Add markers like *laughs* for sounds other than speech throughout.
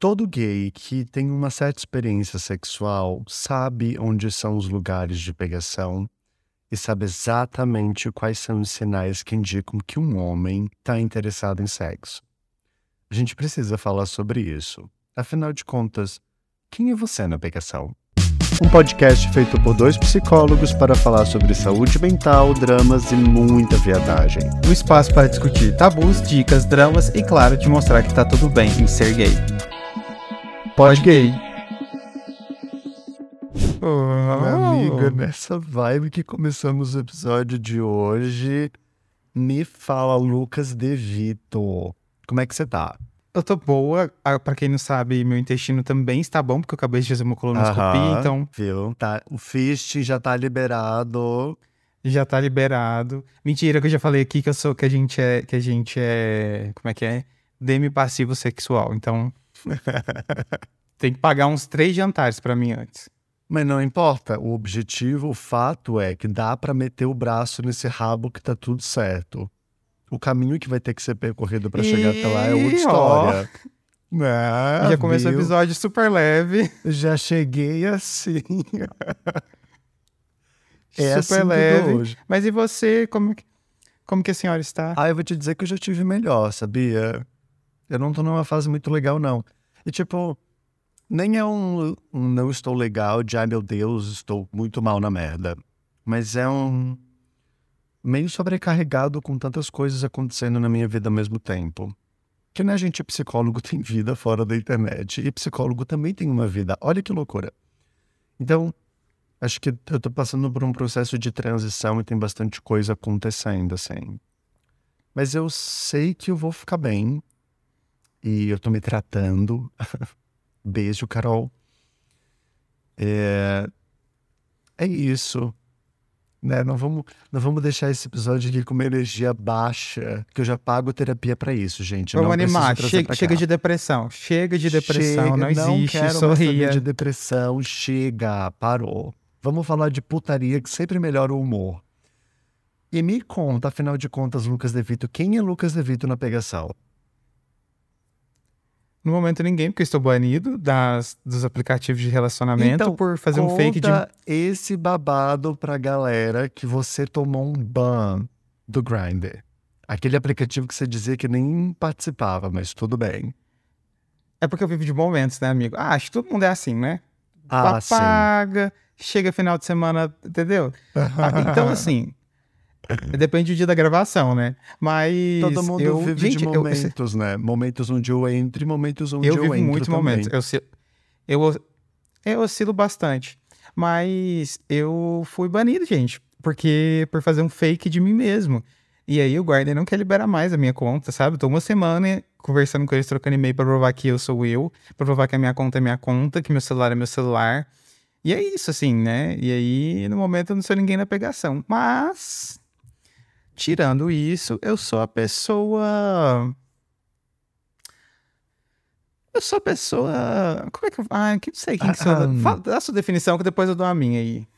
todo gay que tem uma certa experiência sexual sabe onde são os lugares de pegação e sabe exatamente quais são os sinais que indicam que um homem está interessado em sexo. A gente precisa falar sobre isso. Afinal de contas, quem é você na pegação? Um podcast feito por dois psicólogos para falar sobre saúde mental, dramas e muita viadagem. Um espaço para discutir tabus, dicas, dramas e, claro, te mostrar que tá tudo bem em ser gay. Pode gay. Oh, amiga, nessa vibe que começamos o episódio de hoje, me fala, Lucas De Vito. Como é que você tá? Eu tô boa. Ah, Pra quem não sabe, meu intestino também está bom, porque eu acabei de fazer uma colonoscopia, Aham, então Viu? Tá, o fist já tá liberado. já tá liberado. Mentira, que eu já falei aqui que eu sou, que a gente é, que a gente é, como é que é? Demi passivo sexual. Então, *laughs* tem que pagar uns três jantares pra mim antes. Mas não importa, o objetivo, o fato é que dá pra meter o braço nesse rabo que tá tudo certo. O caminho que vai ter que ser percorrido pra chegar até lá é outra ó. história. *laughs* Ah, já começou o episódio super leve, Já cheguei assim. *laughs* é super assim leve. Mas e você, como que, como que a senhora está? Ah, eu vou te dizer que eu já tive melhor, sabia? Eu não tô numa fase muito legal, não. E tipo, nem é um, um não estou legal de ai meu Deus, estou muito mal na merda. Mas é um meio sobrecarregado com tantas coisas acontecendo na minha vida ao mesmo tempo. Que né, gente, psicólogo *laughs* tem vida fora da internet. E psicólogo também tem uma vida. Olha que loucura. Então, acho que eu tô passando por um processo de transição e tem bastante coisa acontecendo, assim. Mas eu sei que eu vou ficar bem. E eu tô me tratando. *laughs* Beijo, Carol. É, é isso. Né? Não, vamos, não vamos deixar esse episódio aqui com uma energia baixa, que eu já pago terapia pra isso, gente. Vamos não animar, chega, chega de depressão, chega de depressão, Chega, não existe, quero mais sorria. de depressão, chega, parou. Vamos falar de putaria que sempre melhora o humor. E me conta, afinal de contas, Lucas De Vito, quem é Lucas De Vito na pegação? No momento ninguém, porque eu estou banido das, dos aplicativos de relacionamento Então, por fazer um fake de... Esse babado pra galera que você tomou um ban do Grindr. Aquele aplicativo que você dizia que nem participava, mas tudo bem. É porque eu vivo de momentos, né, amigo? Ah, acho que todo mundo é assim, né? Ah, sim. Paga, chega final de semana, entendeu? *laughs* Ah, Então, assim, depende do dia da gravação, né? Mas Todo mundo eu, vive gente, de eu- momentos, né? Momentos onde eu entro e momentos onde Eu, eu, vivo entro muitos também. momentos. Eu, oscilo- eu, eu oscilo bastante. Mas eu fui banido, gente. Porque por fazer um fake de mim mesmo. E aí o guarda não quer liberar mais a minha conta, sabe? Tô uma semana conversando com eles, trocando e-mail pra provar que eu sou eu, pra provar que a minha conta é minha conta, que meu celular é meu celular. E é isso, assim, né? E aí, no momento, eu não sou ninguém na pegação. Mas, tirando isso, eu sou a pessoa. Eu sou a pessoa. Como é que eu. Ah, que não sei quem que sou. Ah. Fala, dá a sua definição que depois eu dou a minha aí.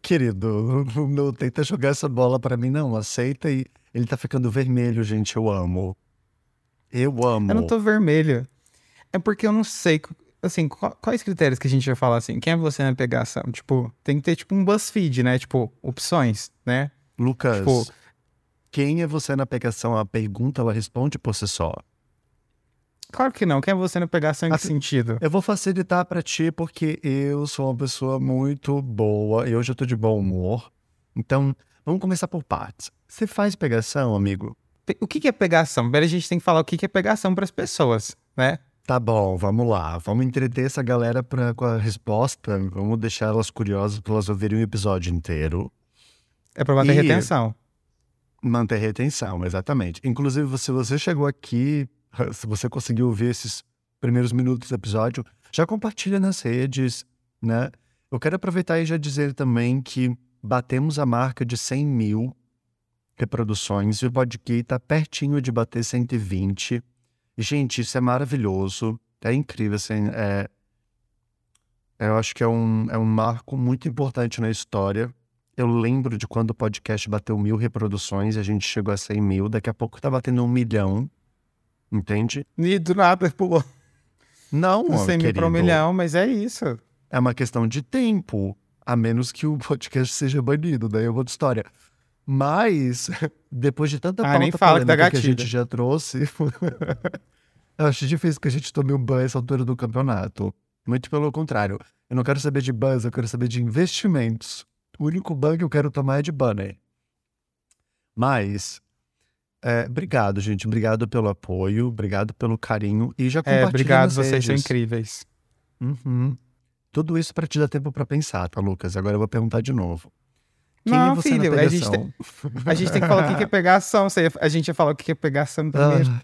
Querido, não, não tenta jogar essa bola pra mim, não. Aceita e ele tá ficando vermelho, gente. Eu amo. Eu amo. Eu não tô vermelho. É porque eu não sei. Assim, quais critérios que a gente vai falar assim? Quem é você na pegação? Tipo, tem que ter tipo um BuzzFeed, né? Tipo, opções, né? Lucas, Tipo- quem é você na pegação? A pergunta ela responde por si só. Claro que não. Quem é você na pegação em que Assim, sentido? Eu vou facilitar pra ti porque eu sou uma pessoa muito boa e hoje eu tô de bom humor. Então, vamos começar por partes. Você faz pegação, amigo? O que que é pegação? Primeiro a gente tem que falar o que que é pegação para as pessoas, né? Tá bom, vamos lá. Vamos entreter essa galera pra, com a resposta. Vamos deixar elas curiosas pra elas ouvirem o episódio inteiro. É pra bater E- retenção. Manter retenção, exatamente. Inclusive, se você chegou aqui, se você conseguiu ouvir esses primeiros minutos do episódio, já compartilha nas redes, né? Eu quero aproveitar e já dizer também que batemos a marca de 100 mil reproduções e o podcast tá pertinho de bater 120. E, gente, isso é maravilhoso, é incrível, assim, é... Eu acho que é um, é um marco muito importante na história. Eu lembro de quando o podcast bateu mil reproduções e a gente chegou a 100 mil. Daqui a pouco tá batendo um milhão. Entende? E do nada pulou. Não, do 100 mil para um milhão, mas é isso. É uma questão de tempo, a menos que o podcast seja banido, daí é outra história. Mas, *laughs* depois de tanta Ah, pauta fala que polêmica que a gente já trouxe, *laughs* eu acho difícil que a gente tome um ban essa altura do campeonato. Muito pelo contrário. Eu não quero saber de bans, eu quero saber de investimentos. O único ban que eu quero tomar é de banner. Mas, é, obrigado, gente. Obrigado pelo apoio, obrigado pelo carinho. E já É, compartilha obrigado, nas vocês são redes. incríveis. Uhum. Tudo isso pra te dar tempo pra pensar, tá, Lucas? Agora eu vou perguntar de novo. Quem Não, é você filho, a gente pegação? A gente tem que falar o que é pegação. A gente ia falar o que é pegação primeiro. Ah,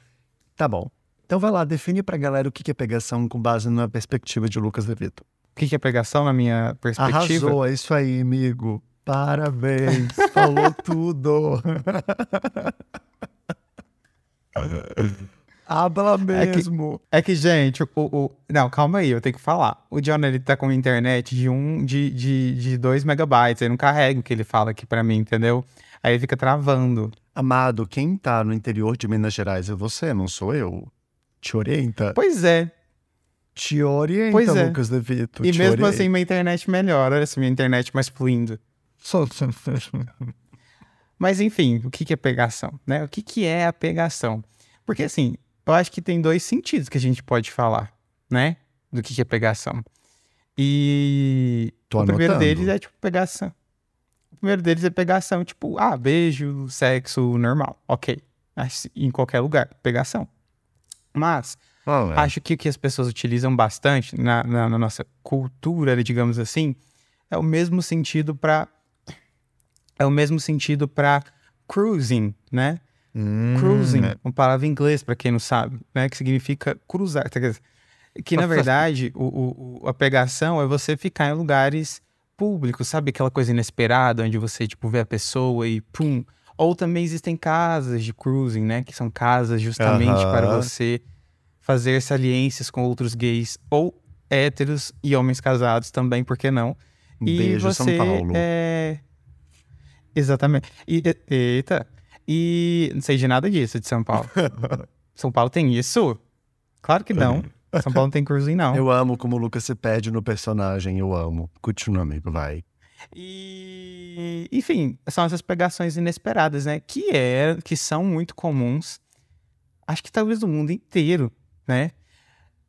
tá bom. Então vai lá, define pra galera o que é pegação com base na perspectiva de Lucas DeVito. O que que é pegação na minha perspectiva? Arrasou, é isso aí, amigo. Parabéns, falou *laughs* tudo. Habla É que- mesmo. É que, gente, o, o- Não, calma aí, eu tenho que falar. O John, ele tá com internet de 1 de, de, de 2 megabytes. Ele não carrega o que ele fala aqui pra mim, entendeu? Aí ele fica travando. Amado, quem tá no interior de Minas Gerais é você, não sou eu. Te orienta. Pois é. Te orienta, Pois é. Lucas DeVito. E mesmo orienta. assim, minha internet melhora. Olha minha internet mais fluindo. Mas enfim, o que que é pegação, né? O que que é a pegação? Porque assim, eu acho que tem dois sentidos que a gente pode falar, né? Do que que é pegação. E Tô o primeiro anotando. deles é tipo pegação. O primeiro deles é pegação, tipo, ah, beijo, sexo normal, ok. Em qualquer lugar, pegação. Mas É. acho que o que as pessoas utilizam bastante na, na- na nossa cultura, digamos assim, é o mesmo sentido para é o mesmo sentido para cruising, né? Hum, Cruising, uma palavra em inglês para quem não sabe, né? Que significa cruzar. Que na *laughs* verdade o, o- a pegação é você ficar em lugares públicos, sabe aquela coisa inesperada onde você tipo vê a pessoa e pum. Ou também existem casas de cruising, né? Que são casas justamente Aham. para você fazer saliências com outros gays ou héteros e homens casados também, por que não? E beijo, você São Paulo. é exatamente. E, eita. E não sei de nada disso de São Paulo. *laughs* São Paulo tem isso? Claro que não. São Paulo não tem cruising não. Eu amo como o Lucas se perde no personagem, eu amo. Continua, amigo, vai. E, enfim, são essas pegações inesperadas, né? Que é, que são muito comuns. Acho que talvez no mundo inteiro, né?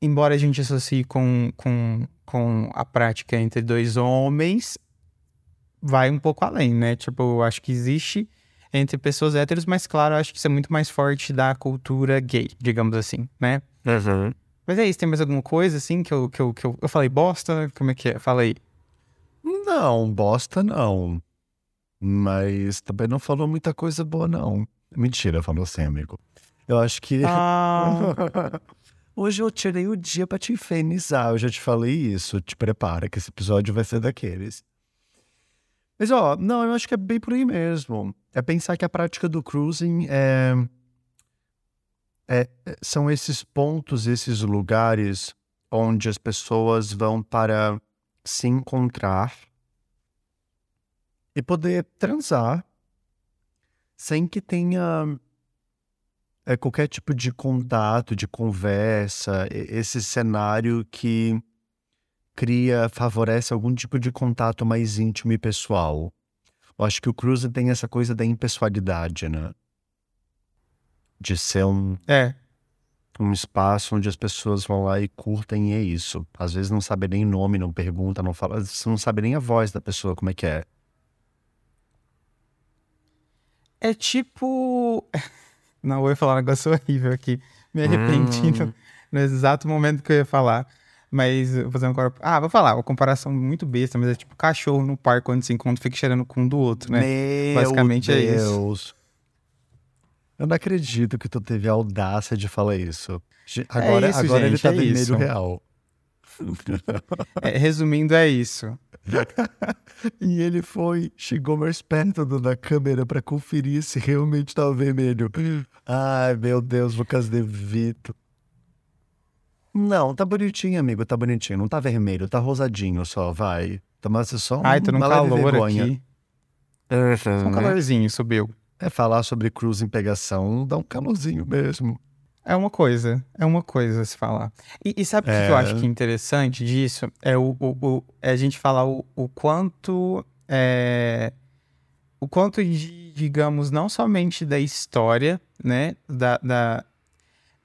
Embora a gente associe com, com, com a prática entre dois homens, vai um pouco além, né? Tipo, eu acho que existe entre pessoas héteros, mas claro, eu acho que isso é muito mais forte da cultura gay, digamos assim, né? Mas é isso, tem mais alguma coisa assim que eu, que eu, que eu, eu falei bosta? Como é que é? Fala aí. Não, bosta não. Mas também não falou muita coisa boa, não. Mentira, falou sim, amigo. Eu acho que. Ah, *laughs* Hoje eu tirei o dia pra te infernizar. Eu já te falei isso. Te prepara, que esse episódio vai ser daqueles. Mas, ó, não, eu acho que é bem por aí mesmo. É pensar que a prática do cruising é. é- é- são esses pontos, esses lugares onde as pessoas vão para se encontrar e poder transar sem que tenha é, qualquer tipo de contato, de conversa, esse cenário que cria, favorece algum tipo de contato mais íntimo e pessoal. Eu acho que o cruising tem essa coisa da impessoalidade, né? De ser um, é. um espaço onde as pessoas vão lá e curtem e é isso. Às vezes não sabe nem nome, não pergunta, não fala, você não sabe nem a voz da pessoa, como é que é. É tipo. *laughs* Não, eu ia falar um negócio *laughs* horrível aqui. Me arrependi Hum. no, no exato momento que eu ia falar. Mas vou fazer um. cor- Ah, vou falar, uma comparação muito besta, mas é tipo cachorro no parque quando se encontra fica cheirando com um do outro, né? Meu Basicamente é isso. Deus. Eu não acredito que tu teve a audácia de falar isso. Ge- Agora, isso, agora ele gente, tá é vermelho isso. real. *laughs* É, resumindo, é isso. *laughs* E ele foi, chegou mais perto da câmera pra conferir se realmente tava vermelho. Ai, meu Deus, Lucas De Vito. Não, tá bonitinho, amigo, tá bonitinho. Não tá vermelho, tá rosadinho só, vai. Tomasse só Ai, tô num uma leve calor aqui. Só um calorzinho subiu. É falar sobre cruising pegação, dá um calorzinho mesmo. É uma coisa, é uma coisa se falar. E, e sabe o é... que eu acho que é interessante disso? É, o, o, o é a gente falar o, o quanto. É, o quanto de, digamos, não somente da história, né? Da, da...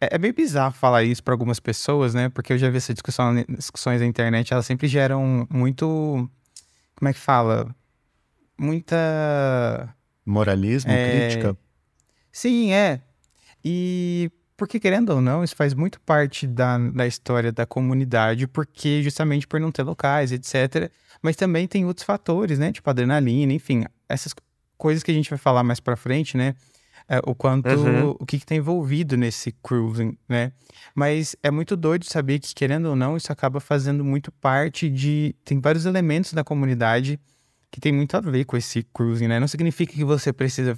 É, é bem bizarro falar isso para algumas pessoas, né? Porque eu já vi essa discussão, discussões na internet, elas sempre geram muito. Como é que fala? Muita. Moralismo, é... crítica. Sim, é. E porque, querendo ou não, isso faz muito parte da, da história da comunidade, porque justamente por não ter locais, etc. Mas também tem outros fatores, né? Tipo adrenalina, enfim, essas coisas que a gente vai falar mais pra frente, né? É, o quanto, uhum. o que, que tem envolvido nesse cruising, né? Mas é muito doido saber que, querendo ou não, isso acaba fazendo muito parte de. Tem vários elementos da comunidade que tem muito a ver com esse cruising, né? Não significa que você precisa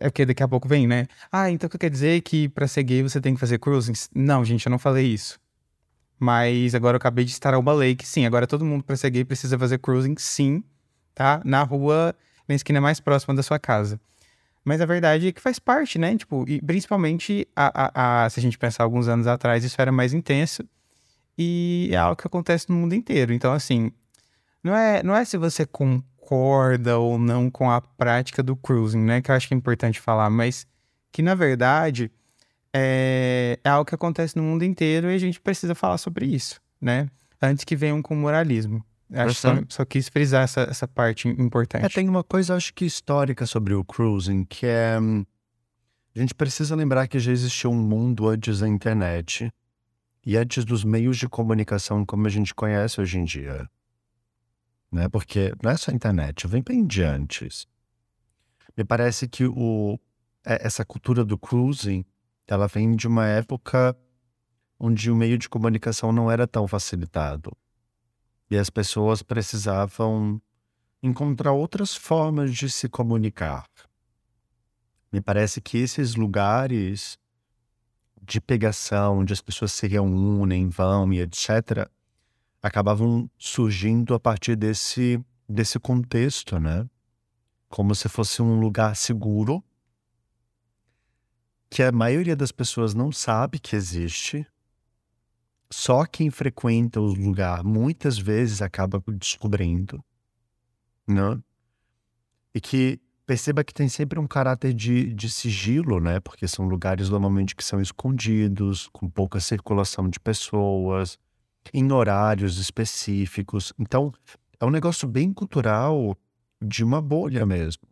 é porque daqui a pouco vem, né? Ah, então quer dizer que para ser gay você tem que fazer cruising? Não, gente, eu não falei isso. Mas agora eu acabei de estar lei que sim, agora todo mundo para ser gay precisa fazer cruising, sim, tá? Na rua, na esquina mais próxima da sua casa. Mas a verdade é que faz parte, né? Tipo, e principalmente a, a, a, se a gente pensar alguns anos atrás, isso era mais intenso. E é algo que acontece no mundo inteiro. Então, assim, não é, não é se você com, concorda ou não com a prática do cruising, né? Que eu acho que é importante falar, mas que na verdade é, é algo que acontece no mundo inteiro e a gente precisa falar sobre isso, né? Antes que venham com moralismo. Acho só, só quis frisar essa, essa parte importante. É, tem uma coisa, acho que histórica sobre o cruising, que é. A gente precisa lembrar que já existiu um mundo antes da internet e antes dos meios de comunicação como a gente conhece hoje em dia né? Porque não é só a internet, vem bem de antes. Me parece que o, é, essa cultura do cruising, ela vem de uma época onde o meio de comunicação não era tão facilitado. E as pessoas precisavam encontrar outras formas de se comunicar. Me parece que esses lugares de pegação, onde as pessoas se reúnem, vão e etc., acabavam surgindo a partir desse, desse contexto, né? Como se fosse um lugar seguro que a maioria das pessoas não sabe que existe. Só quem frequenta o lugar muitas vezes acaba descobrindo, né? E que perceba que tem sempre um caráter de, de sigilo, né? Porque são lugares normalmente que são escondidos, com pouca circulação de pessoas, em horários específicos. Então, é um negócio bem cultural de uma bolha mesmo.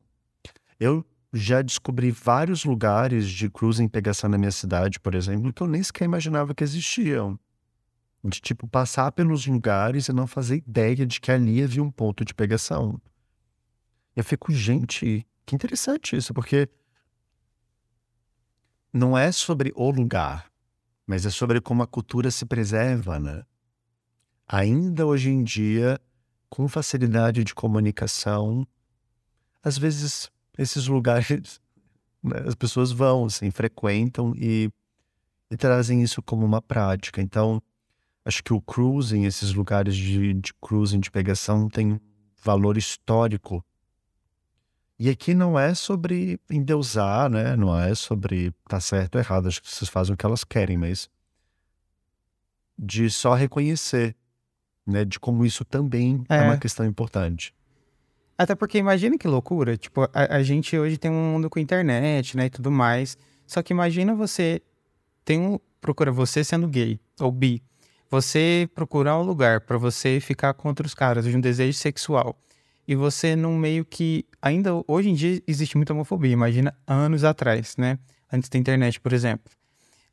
Eu já descobri vários lugares de cruising pegação na minha cidade, por exemplo, que eu nem sequer imaginava que existiam. De tipo, passar pelos lugares e não fazer ideia de que ali havia um ponto de pegação. Eu fico, gente, que interessante isso, porque não é sobre o lugar, mas é sobre como a cultura se preserva, né? Ainda hoje em dia, com facilidade de comunicação, às vezes esses lugares *laughs* né, as pessoas vão, assim, frequentam e, e, trazem isso como uma prática. Então, acho que o cruising, esses lugares de, de cruising, de pegação, tem valor histórico. E aqui não é sobre endeusar, né? Não é sobre tá certo ou errado. Acho que vocês fazem o que elas querem, mas de só reconhecer né? De como isso também é, é uma questão importante. Até porque imagina que loucura, tipo, a, a, gente hoje tem um mundo com internet, né, e tudo mais. Só que imagina você tem um procura você sendo gay ou bi. Você procurar um lugar para você ficar com outros caras de um desejo sexual. E você num meio que ainda hoje em dia existe muita homofobia, imagina anos atrás, né? Antes da internet, por exemplo.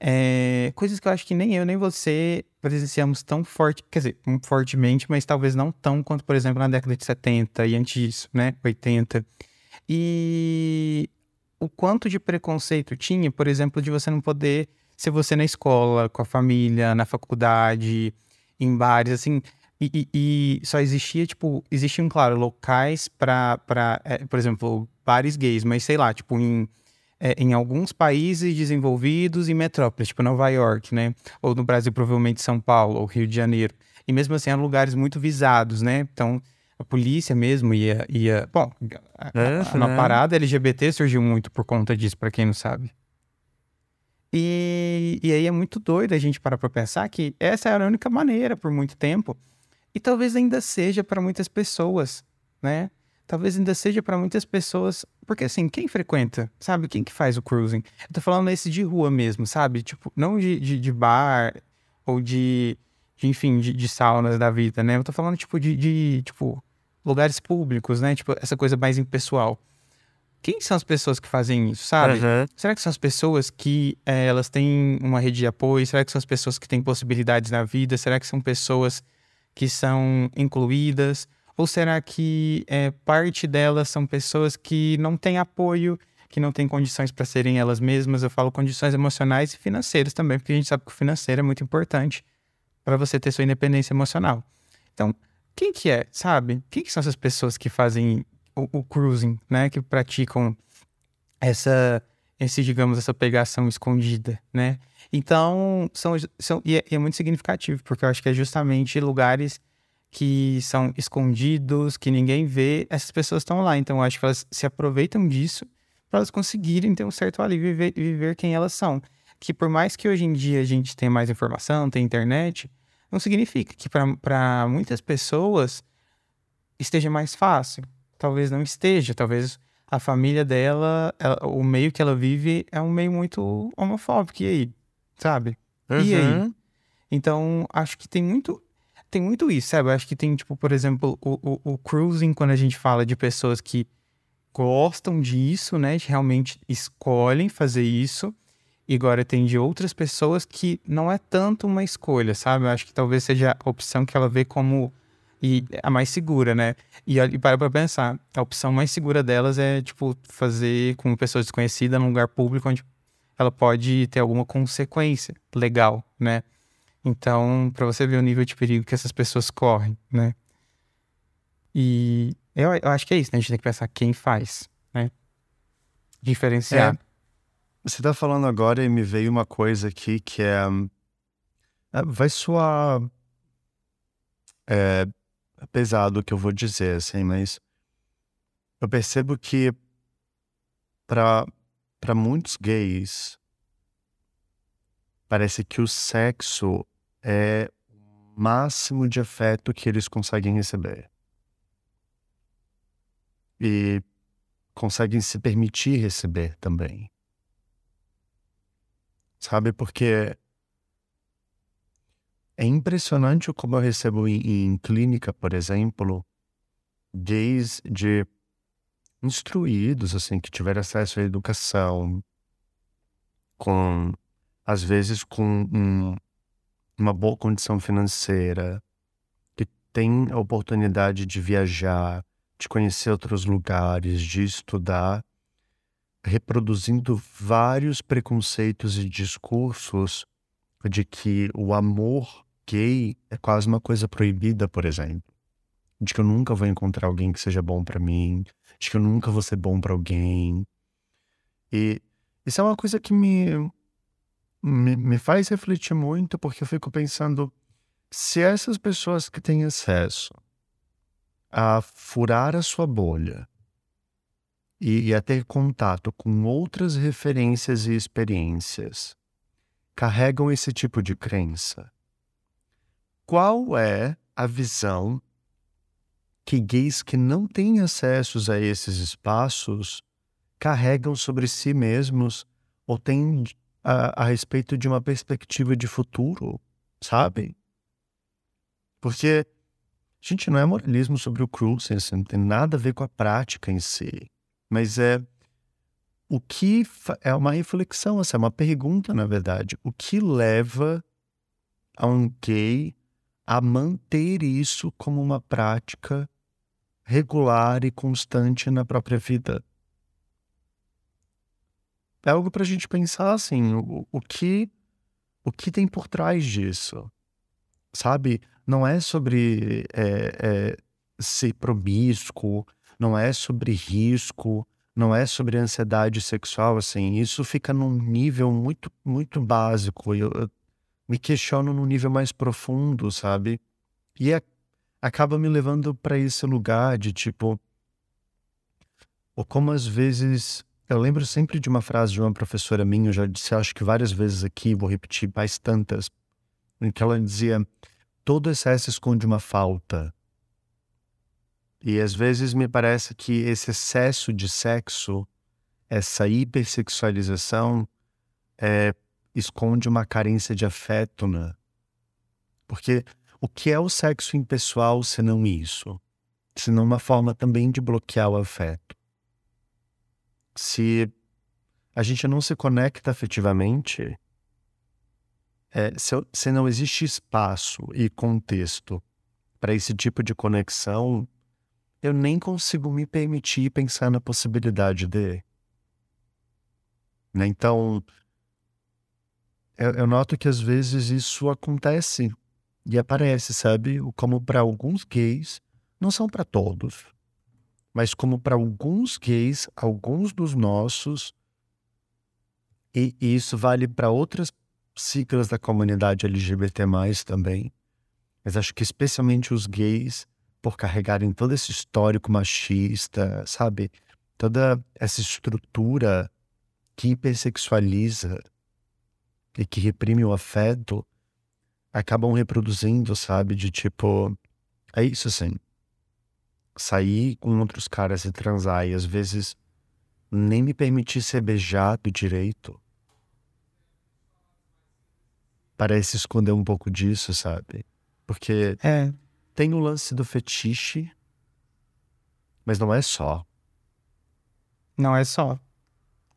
É, coisas que eu acho que nem eu nem você presenciamos tão forte, quer dizer, fortemente, mas talvez não tão quanto, por exemplo, na década de 70 e antes disso, né? 80. E o quanto de preconceito tinha, por exemplo, de você não poder ser você na escola, com a família, na faculdade, em bares, assim. E, e, e só existia, tipo, existiam, claro, locais para, é, por exemplo, bares gays, mas sei lá, tipo, em é, em alguns países desenvolvidos e metrópoles, tipo Nova York, né? Ou no Brasil, provavelmente São Paulo ou Rio de Janeiro. E mesmo assim, eram lugares muito visados, né? Então, a polícia mesmo ia. ia bom, a, a, a, a parada LGBT surgiu muito por conta disso, para quem não sabe. E, e aí é muito doido a gente parar pra pensar que essa era a única maneira por muito tempo. E talvez ainda seja para muitas pessoas, né? Talvez ainda seja para muitas pessoas. Porque assim, quem frequenta? Sabe? Quem que faz o cruising? Eu tô falando esse de rua mesmo, sabe? Tipo, não de, de, de bar ou de, de enfim, de, de, saunas da vida, né? Eu tô falando, tipo, de, de tipo, lugares públicos, né? Tipo, essa coisa mais impessoal. Quem são as pessoas que fazem isso, sabe? Uhum. Será que são as pessoas que é, elas têm uma rede de apoio? Será que são as pessoas que têm possibilidades na vida? Será que são pessoas que são incluídas? Ou será que é, parte delas são pessoas que não têm apoio, que não têm condições para serem elas mesmas? Eu falo condições emocionais e financeiras também, porque a gente sabe que o financeiro é muito importante para você ter sua independência emocional. Então, quem que é, sabe? Quem que são essas pessoas que fazem o, o cruising, né? Que praticam essa, esse, digamos, essa pegação escondida, né? Então, são, são e é, e é muito significativo, porque eu acho que é justamente lugares que são escondidos, que ninguém vê, essas pessoas estão lá. Então, eu acho que elas se aproveitam disso para elas conseguirem ter um certo alívio e viver, viver quem elas são. Que por mais que hoje em dia a gente tenha mais informação, tenha internet, não significa que para muitas pessoas esteja mais fácil talvez não esteja, talvez a família dela, ela, o meio que ela vive é um meio muito homofóbico, e aí? Sabe? Uhum. E aí? Uhum. Então, acho que tem muito tem muito isso, sabe? acho que tem, tipo, por exemplo, o, o, o, cruising, quando a gente fala de pessoas que gostam disso, né? Realmente escolhem fazer isso. E agora tem de outras pessoas que não é tanto uma escolha, sabe? Eu acho que talvez seja a opção que ela vê como e a mais segura, né? E, e para pra pensar, a opção mais segura delas é, tipo, fazer com pessoa desconhecida num lugar público onde ela pode ter alguma consequência legal, né? Então, para você ver o nível de perigo que essas pessoas correm, né? E eu, eu acho que é isso, né? A gente tem que pensar quem faz, né? Diferenciar. É, você tá falando agora e me veio uma coisa aqui que é. é vai soar. É, pesado o que eu vou dizer, assim, mas eu percebo que para muitos gays parece que o sexo é o máximo de afeto que eles conseguem receber. E conseguem se permitir receber também. Sabe? Porque é impressionante como eu recebo em, em clínica, por exemplo, gays de instruídos, assim, que tiveram acesso à educação, com, às vezes, com um, uma boa condição financeira, que tem a oportunidade de viajar, de conhecer outros lugares, de estudar, reproduzindo vários preconceitos e discursos de que o amor gay é quase uma coisa proibida, por exemplo. De que eu nunca vou encontrar alguém que seja bom para mim, de que eu nunca vou ser bom para alguém. E isso é uma coisa que me, me, me faz refletir muito, porque eu fico pensando: se essas pessoas que têm acesso a furar a sua bolha e, e a ter contato com outras referências e experiências carregam esse tipo de crença, qual é a visão que gays que não têm acessos a esses espaços carregam sobre si mesmos ou têm a, a respeito de uma perspectiva de futuro, sabe? Porque, gente, não é moralismo sobre o cruising, assim, não tem nada a ver com a prática em si, mas é o que é uma reflexão, assim, é uma pergunta, na verdade. O que leva a um gay a manter isso como uma prática regular e constante na própria vida? É algo para a gente pensar assim, o, o que o que tem por trás disso, sabe? Não é sobre é, é, ser promíscuo, não é sobre risco, não é sobre ansiedade sexual, assim, isso fica num nível muito, muito básico. Eu, eu me questiono num nível mais profundo, sabe? E é, acaba me levando para esse lugar de tipo. Ou como às vezes Eu lembro sempre de uma frase de uma professora minha, eu já disse acho que várias vezes aqui, vou repetir mais tantas, em que ela dizia: todo excesso esconde uma falta. E às vezes me parece que esse excesso de sexo, essa hipersexualização, é, esconde uma carência de afeto, né? Porque o que é o sexo impessoal senão isso? Senão uma forma também de bloquear o afeto. Se a gente não se conecta afetivamente, é, se, se não existe espaço e contexto para esse tipo de conexão, eu nem consigo me permitir pensar na possibilidade de. Né? Então, eu, eu, noto que às vezes isso acontece e aparece, sabe? Como para alguns gays, não são para todos, mas como para alguns gays, alguns dos nossos, e, e isso vale para outras siglas da comunidade LGBT também, mas acho que especialmente os gays, por carregarem todo esse histórico machista, sabe? Toda essa estrutura que hipersexualiza e que reprime o afeto, acabam reproduzindo, sabe? De tipo, é isso assim. Sair com outros caras e transar e às vezes nem me permitir ser beijado direito. Parece esconder um pouco disso, sabe? Porque é. Tem o lance do fetiche, mas não é só. Não é só.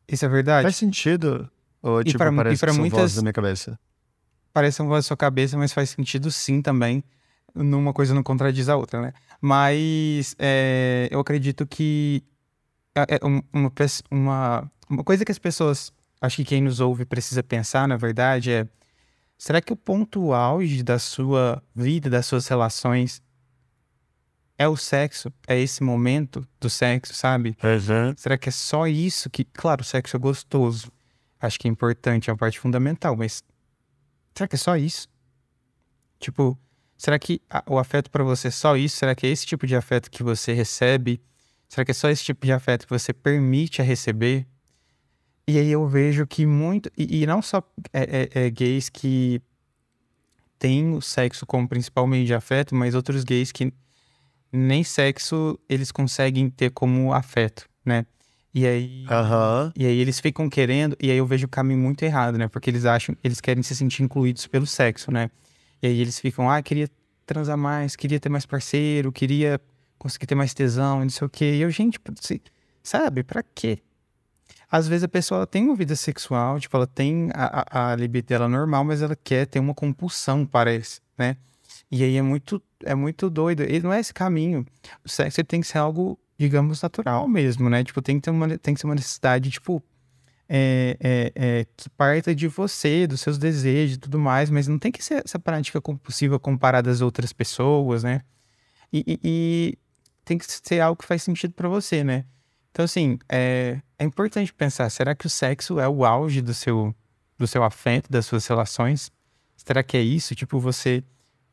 Isso é verdade. Faz sentido? Ou, tipo, pra, parece que muitas... vozes da minha cabeça? Parece uma voz da sua cabeça, mas faz sentido sim também. Numa coisa não contradiz a outra, né? Mas é, eu acredito que é, é uma, uma, uma coisa que as pessoas, acho que quem nos ouve precisa pensar, na verdade, é Será que o ponto auge da sua vida, das suas relações, é o sexo? É esse momento do sexo, sabe? Uhum. Será que é só isso que. Claro, o sexo é gostoso. Acho que é importante, é uma parte fundamental, mas. Será que é só isso? Tipo, será que o afeto para você é só isso? Será que é esse tipo de afeto que você recebe? Será que é só esse tipo de afeto que você permite a receber? E aí eu vejo que muito. E, e não só é, é, é gays que têm o sexo como principal meio de afeto, mas outros gays que nem sexo eles conseguem ter como afeto, né? E aí, uhum. e aí eles ficam querendo, e aí eu vejo o caminho muito errado, né? Porque eles acham, eles querem se sentir incluídos pelo sexo, né? E aí eles ficam, ah, queria transar mais, queria ter mais parceiro, queria conseguir ter mais tesão, não sei o quê. E eu, gente, sabe, pra quê? às vezes a pessoa tem uma vida sexual, tipo, ela tem a, a, a libido dela normal, mas ela quer ter uma compulsão, parece, né? E aí é muito, é muito doido. E não é esse caminho. O sexo tem que ser algo, digamos, natural mesmo, né? Tipo, tem que, ter uma, tem que ser uma necessidade, tipo, é, é, é, que parta de você, dos seus desejos e tudo mais, mas não tem que ser essa prática compulsiva comparada às outras pessoas, né? E, e, e tem que ser algo que faz sentido para você, né? Então, assim, é, é importante pensar: será que o sexo é o auge do seu, do seu afeto, das suas relações? Será que é isso? Tipo, você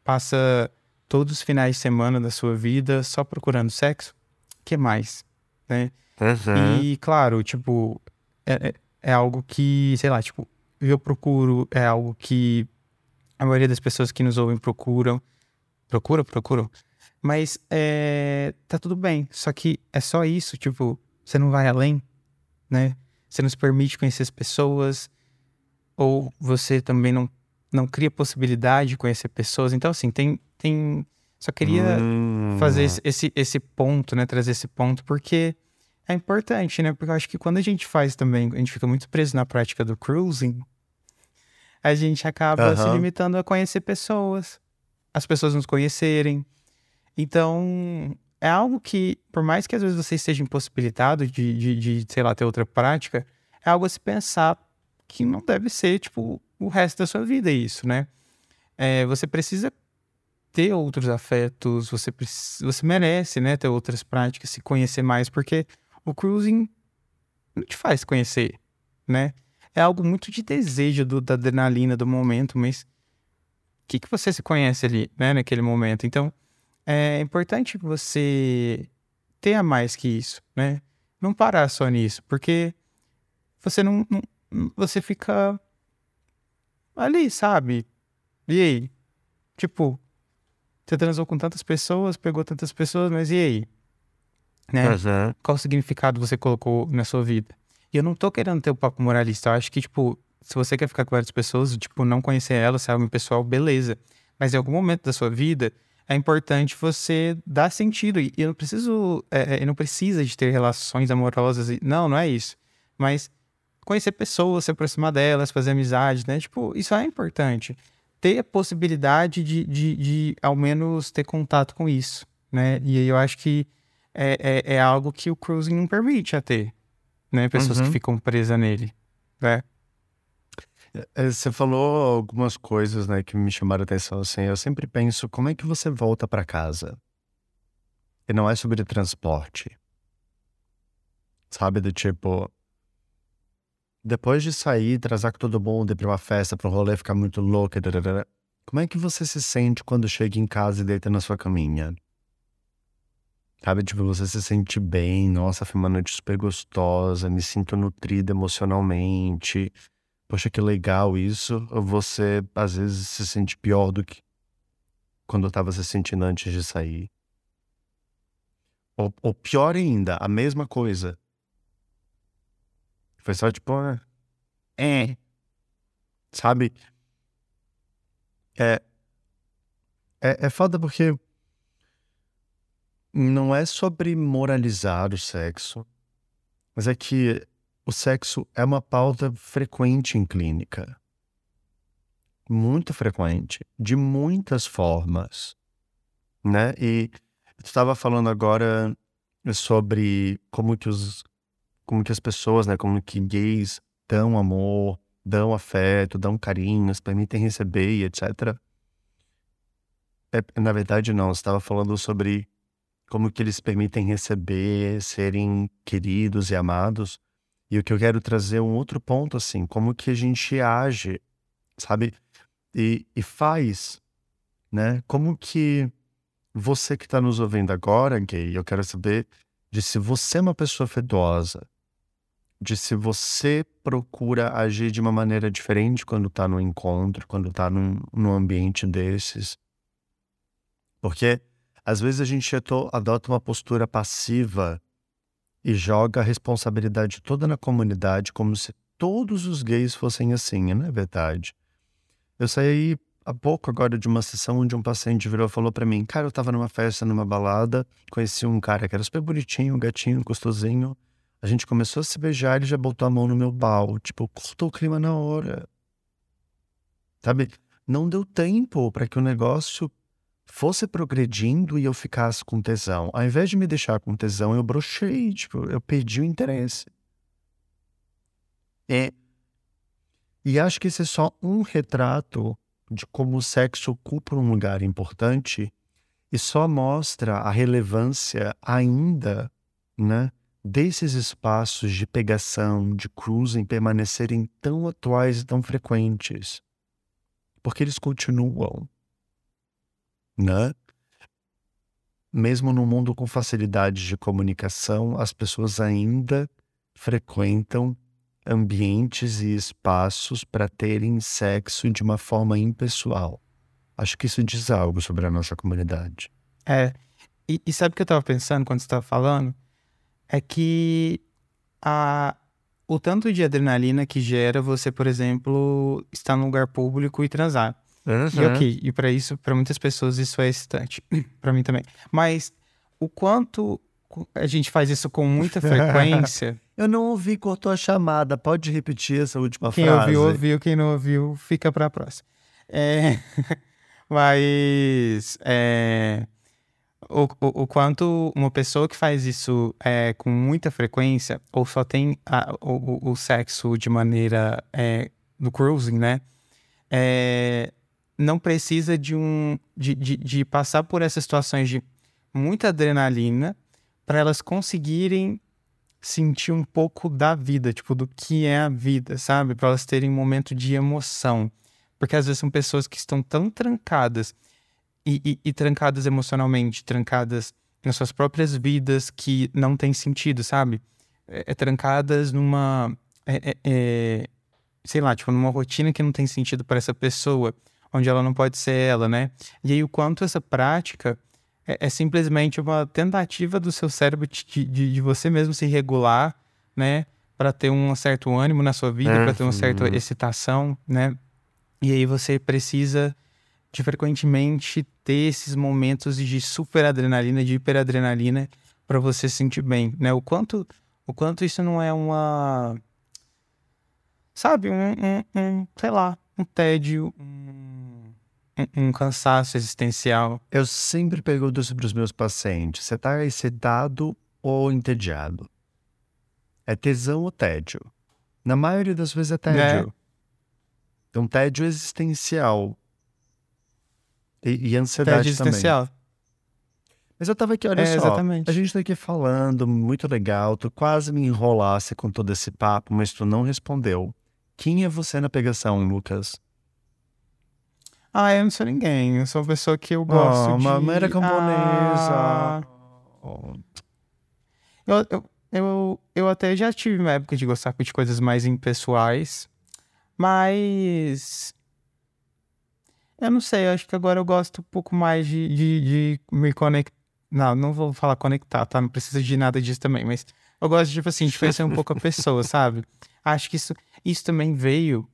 passa todos os finais de semana da sua vida só procurando sexo? O que mais? Né? Uhum. E, claro, tipo, é, é, algo que, sei lá, tipo, eu procuro, é algo que a maioria das pessoas que nos ouvem procuram. Procura, procuram. Mas é, tá tudo bem. Só que é só isso, tipo, você não vai além, né? Você não se permite conhecer as pessoas, ou você também não, não cria possibilidade de conhecer pessoas. Então, assim, tem. tem só queria hum. fazer esse, esse, esse ponto, né? Trazer esse ponto, porque é importante, né? Porque eu acho que quando a gente faz também, a gente fica muito preso na prática do cruising, a gente acaba uhum. se limitando a conhecer pessoas, as pessoas nos conhecerem. Então, é algo que, por mais que às vezes você esteja impossibilitado de, de, de, sei lá, ter outra prática, é algo a se pensar que não deve ser, tipo, o resto da sua vida isso, né? É, você precisa ter outros afetos, você, você merece, né, ter outras práticas, se conhecer mais, porque o cruising não te faz conhecer, né? É algo muito de desejo do, da adrenalina do momento, mas o que, que você se conhece ali, né, naquele momento? Então, é importante você ter mais que isso, né? Não parar só nisso, porque você não, não você fica ali, sabe? E aí? Tipo, você transou com tantas pessoas, pegou tantas pessoas, mas e aí? Né? Uhum. Qual significado você colocou na sua vida? E eu não tô querendo ter o um papo moralista. Eu acho que, tipo, se você quer ficar com várias pessoas, tipo, não conhecer elas, sabe, pessoal, beleza. Mas em algum momento da sua vida, é importante você dar sentido. E eu não preciso, é, eu não precisa de ter relações amorosas. Não, não é isso. Mas conhecer pessoas, se aproximar delas, fazer amizade, né? Tipo, isso é importante. Ter a possibilidade de, de, de ao menos ter contato com isso, né? E aí eu acho que é, é, é algo que o cruising não permite a ter, né? Pessoas uhum. que ficam presas nele, né? É, você falou algumas coisas, né, que me chamaram a atenção, assim, eu sempre penso, como é que você volta para casa? E não é sobre transporte. Sabe, do tipo, depois de sair, trazer com todo mundo, ir pra uma festa, pra um rolê, ficar muito louco, como é que você se sente quando chega em casa e deita na sua caminha? Sabe, tipo, você se sente bem, nossa, foi uma noite super gostosa, me sinto nutrida emocionalmente. Poxa, que legal isso. Você, às vezes, se sente pior do que quando eu tava se sentindo antes de sair. Ou, ou pior ainda, a mesma coisa. Foi só tipo, é. Sabe? É. É, é foda porque não é sobre moralizar o sexo, mas é que o sexo é uma pauta frequente em clínica. Muito frequente, de muitas formas, né? E tu estava falando agora sobre como que os como que as pessoas, né, como que gays dão amor, dão afeto, dão carinhos, permitem receber e etc. É, na verdade, não. Estava falando sobre como que eles permitem receber, serem queridos e amados. E o que eu quero trazer é um outro ponto, assim, como que a gente age, sabe? E, e faz, né? Como que você que está nos ouvindo agora, gay, eu quero saber de se você é uma pessoa afetuosa, de se você procura agir de uma maneira diferente quando está no encontro, quando está num, num ambiente desses. Porque às vezes a gente adota uma postura passiva e joga a responsabilidade toda na comunidade, como se todos os gays fossem assim, não é verdade. Eu saí há pouco agora de uma sessão onde um paciente virou e falou para mim: Cara, eu tava numa festa, numa balada, conheci um cara que era super bonitinho, gatinho, gostosinho. A gente começou a se beijar, ele já botou a mão no meu pau. Tipo, cortou o clima na hora. Sabe? Não deu tempo para que o negócio fosse progredindo e eu ficasse com tesão. Ao invés de me deixar com tesão, eu brochei. Tipo, eu perdi o interesse. É. E acho que esse é só um retrato de como o sexo ocupa um lugar importante e só mostra a relevância ainda, né? desses espaços de pegação, de cruising permanecerem tão atuais e tão frequentes? Porque eles continuam, né? Mesmo no mundo com facilidades de comunicação, as pessoas ainda frequentam ambientes e espaços para terem sexo de uma forma impessoal. Acho que isso diz algo sobre a nossa comunidade. É. E, e sabe o que eu estava pensando quando você estava falando? é que a, o tanto de adrenalina que gera você, por exemplo, estar num lugar público e transar. Uhum. E ok, e para isso, para muitas pessoas isso é excitante, *clears throat* para mim também. Mas o quanto a gente faz isso com muita *laughs* frequência. Eu não ouvi, cortou a chamada. Pode repetir essa última quem frase? Quem ouviu, ouviu. Quem não ouviu, fica para a próxima. É... *laughs* Mas é o, o, o, quanto uma pessoa que faz isso é, com muita frequência, ou só tem a, o, o, sexo de maneira é, no cruising, né? É, não precisa de um de, de, de, passar por essas situações de muita adrenalina para elas conseguirem sentir um pouco da vida, tipo, do que é a vida, sabe? Para elas terem um momento de emoção. Porque às vezes são pessoas que estão tão trancadas e, e, e trancadas emocionalmente, trancadas nas suas próprias vidas que não tem sentido, sabe? É, é, trancadas numa é, é, é, sei lá, tipo, numa rotina que não tem sentido para essa pessoa, onde ela não pode ser ela, né? E aí o quanto essa prática é, é simplesmente uma tentativa do seu cérebro de, de, de você mesmo se regular, né? Para ter um certo ânimo na sua vida, para ter uma certa Uhum. excitação, né? E aí você precisa de frequentemente ter esses momentos de super adrenalina, de hiperadrenalina, para você se sentir bem, né? O quanto, o quanto isso não é uma. Sabe, um, um- um, sei lá, um tédio, um, um- um cansaço existencial. Eu sempre pergunto sobre os meus pacientes: você tá excitado ou entediado? É tesão ou tédio? Na maioria das vezes é tédio. Então, tédio existencial. E, e ansiedade Tédio também. existencial. Mas eu tava aqui, olha É, só. exatamente. A gente tá aqui falando, muito legal. Tu quase me enrolasse com todo esse papo, mas tu não respondeu. Quem é você na pegação, Lucas? Ah, eu não sou ninguém. Eu sou uma pessoa que eu gosto Oh, de... uma mera camponesa. Ah, Oh, Eu, eu, eu, eu até já tive uma época de gostar de coisas mais impessoais, mas. Eu não sei, eu acho que agora eu gosto um pouco mais de, de, de me conectar. Não, não vou falar conectar, tá? Não precisa de nada disso também, mas eu gosto, tipo assim, de conhecer um pouco a pessoa, *laughs* sabe? Acho que isso, isso também veio.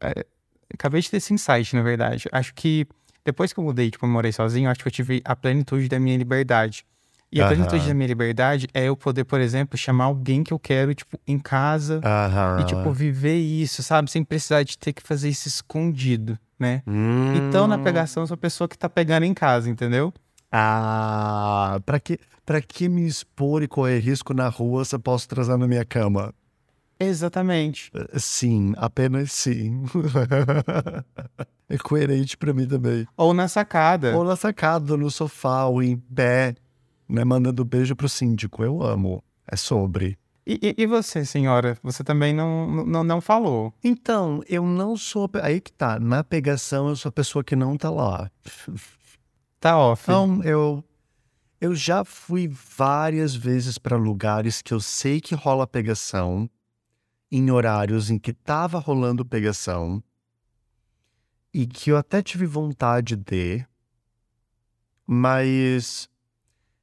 é, acabei de ter esse insight, na verdade. Acho que depois que eu mudei, tipo, eu morei sozinho, acho que eu tive a plenitude da minha liberdade. E a Aham. plenitude da minha liberdade é eu poder, por exemplo, chamar alguém que eu quero, tipo, em casa Aham. e, tipo, viver isso, sabe? Sem precisar de ter que fazer isso escondido, né? Hum. Então, na pegação, eu sou a pessoa que tá pegando em casa, entendeu? Ah, pra que, pra que me expor e correr risco na rua se eu posso transar na minha cama? Exatamente. Eh, Sim, apenas sim. *laughs* é coerente pra mim também. Ou na sacada. Ou na sacada, no sofá, ou em pé, né? Mandando beijo pro síndico. Eu amo. É sobre. E, e- e você, senhora? Você também não, não, não falou. Então, eu não sou. Aí que tá. Na pegação, eu sou a pessoa que não tá lá. Tá off. Então, eu. Eu já fui várias vezes pra lugares que eu sei que rola pegação, em horários em que tava rolando pegação, e que eu até tive vontade de, mas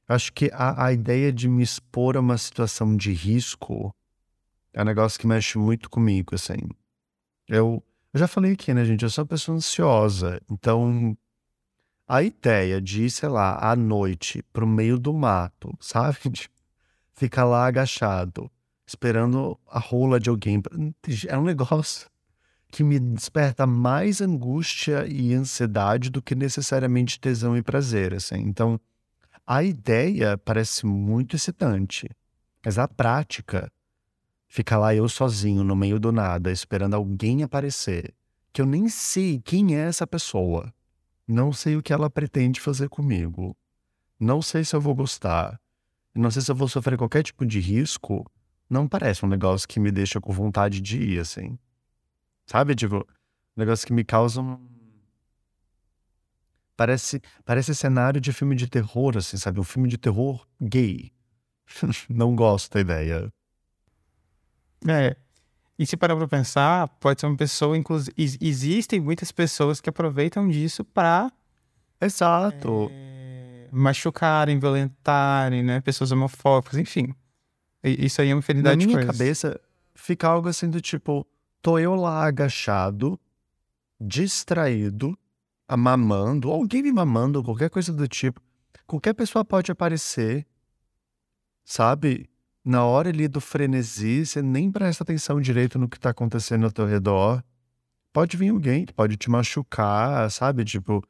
acho que a, a ideia de me expor a uma situação de risco é um negócio que mexe muito comigo, assim. Eu, eu já falei aqui, né, gente? Eu sou uma pessoa ansiosa, então a ideia de sei lá, à noite pro meio do mato, *laughs* sabe? Ficar lá agachado, esperando a rola de alguém. É um negócio que me desperta mais angústia e ansiedade do que necessariamente tesão e prazer, assim. Então, a ideia parece muito excitante, mas a prática, ficar lá eu sozinho no meio do nada, esperando alguém aparecer, que eu nem sei quem é essa pessoa. Não sei o que ela pretende fazer comigo. Não sei se eu vou gostar. Não sei se eu vou sofrer qualquer tipo de risco. Não parece um negócio que me deixa com vontade de ir, assim. Sabe? Tipo, um negócio que me causa um. Parece, parece cenário de filme de terror, assim, sabe? Um filme de terror gay. *laughs* Não gosto da ideia. É. E se parar pra pensar, pode ser uma pessoa, inclusive. Existem muitas pessoas que aproveitam disso pra Exato. é, machucarem, violentarem, né? Pessoas homofóbicas, enfim. Isso aí é uma Na infinidade de minha coisas. cabeça, fica algo assim do tipo: tô eu lá agachado, distraído, mamando, alguém me mamando, qualquer coisa do tipo. Qualquer pessoa pode aparecer, sabe? Na hora ali do frenesi, você nem presta atenção direito no que tá acontecendo ao teu redor. Pode vir alguém pode te machucar, sabe? Tipo,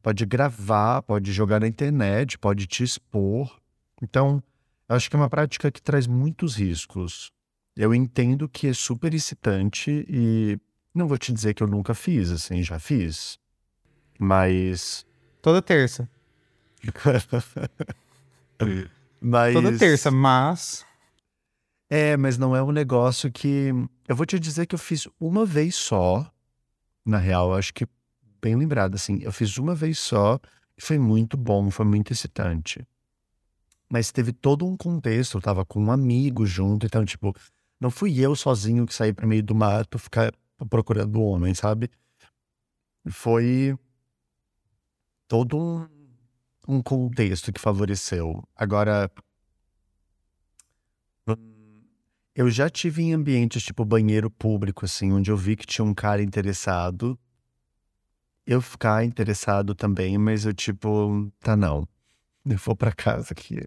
pode gravar, pode jogar na internet, pode te expor. Então, acho que é uma prática que traz muitos riscos. Eu entendo que é super excitante e não vou te dizer que eu nunca fiz, assim, já fiz. Mas. Toda terça. *laughs* mas. Toda terça, mas. É, mas não é um negócio que. Eu vou te dizer que eu fiz uma vez só. Na real, acho que bem lembrado, assim. Eu fiz uma vez só e foi muito bom, foi muito excitante. Mas teve todo um contexto, eu tava com um amigo junto, então, tipo, Não fui eu sozinho que saí para meio do mato ficar procurando um homem, sabe? Foi todo um, um contexto que favoreceu. Agora, eu já tive em ambientes tipo banheiro público, assim, onde eu vi que tinha um cara interessado. Eu ficar interessado também, mas eu tipo, tá não. Eu vou pra casa aqui.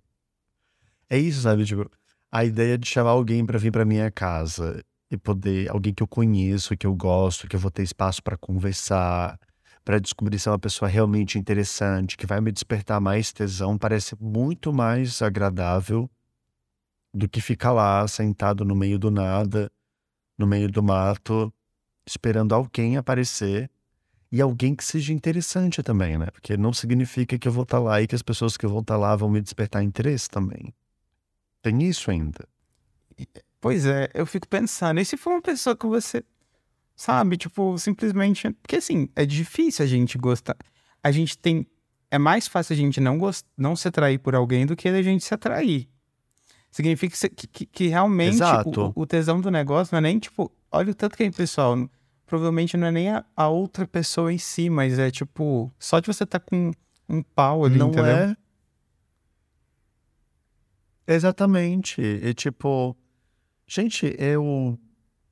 É isso, sabe? Tipo, a ideia de chamar alguém para vir para minha casa e poder, alguém que eu conheço, que eu gosto, que eu vou ter espaço para conversar, para descobrir se é uma pessoa realmente interessante, que vai me despertar mais tesão, parece muito mais agradável do que ficar lá sentado no meio do nada, no meio do mato, esperando alguém aparecer e alguém que seja interessante também, né? Porque não significa que eu vou estar tá lá e que as pessoas que vão estar tá lá vão me despertar interesse também. Tem isso ainda. Pois é, eu fico pensando, e se for uma pessoa que você, sabe, tipo, simplesmente. Porque assim, é difícil a gente gostar. A gente tem. É mais fácil a gente não, gost... não se atrair por alguém do que a gente se atrair. Significa que, que, que realmente o, o, tesão do negócio não é nem tipo, olha o tanto que é pessoal. Provavelmente não é nem a, a, outra pessoa em si, mas é tipo, só de você estar tá com um pau ali, não entendeu? É... Exatamente. E tipo, gente, eu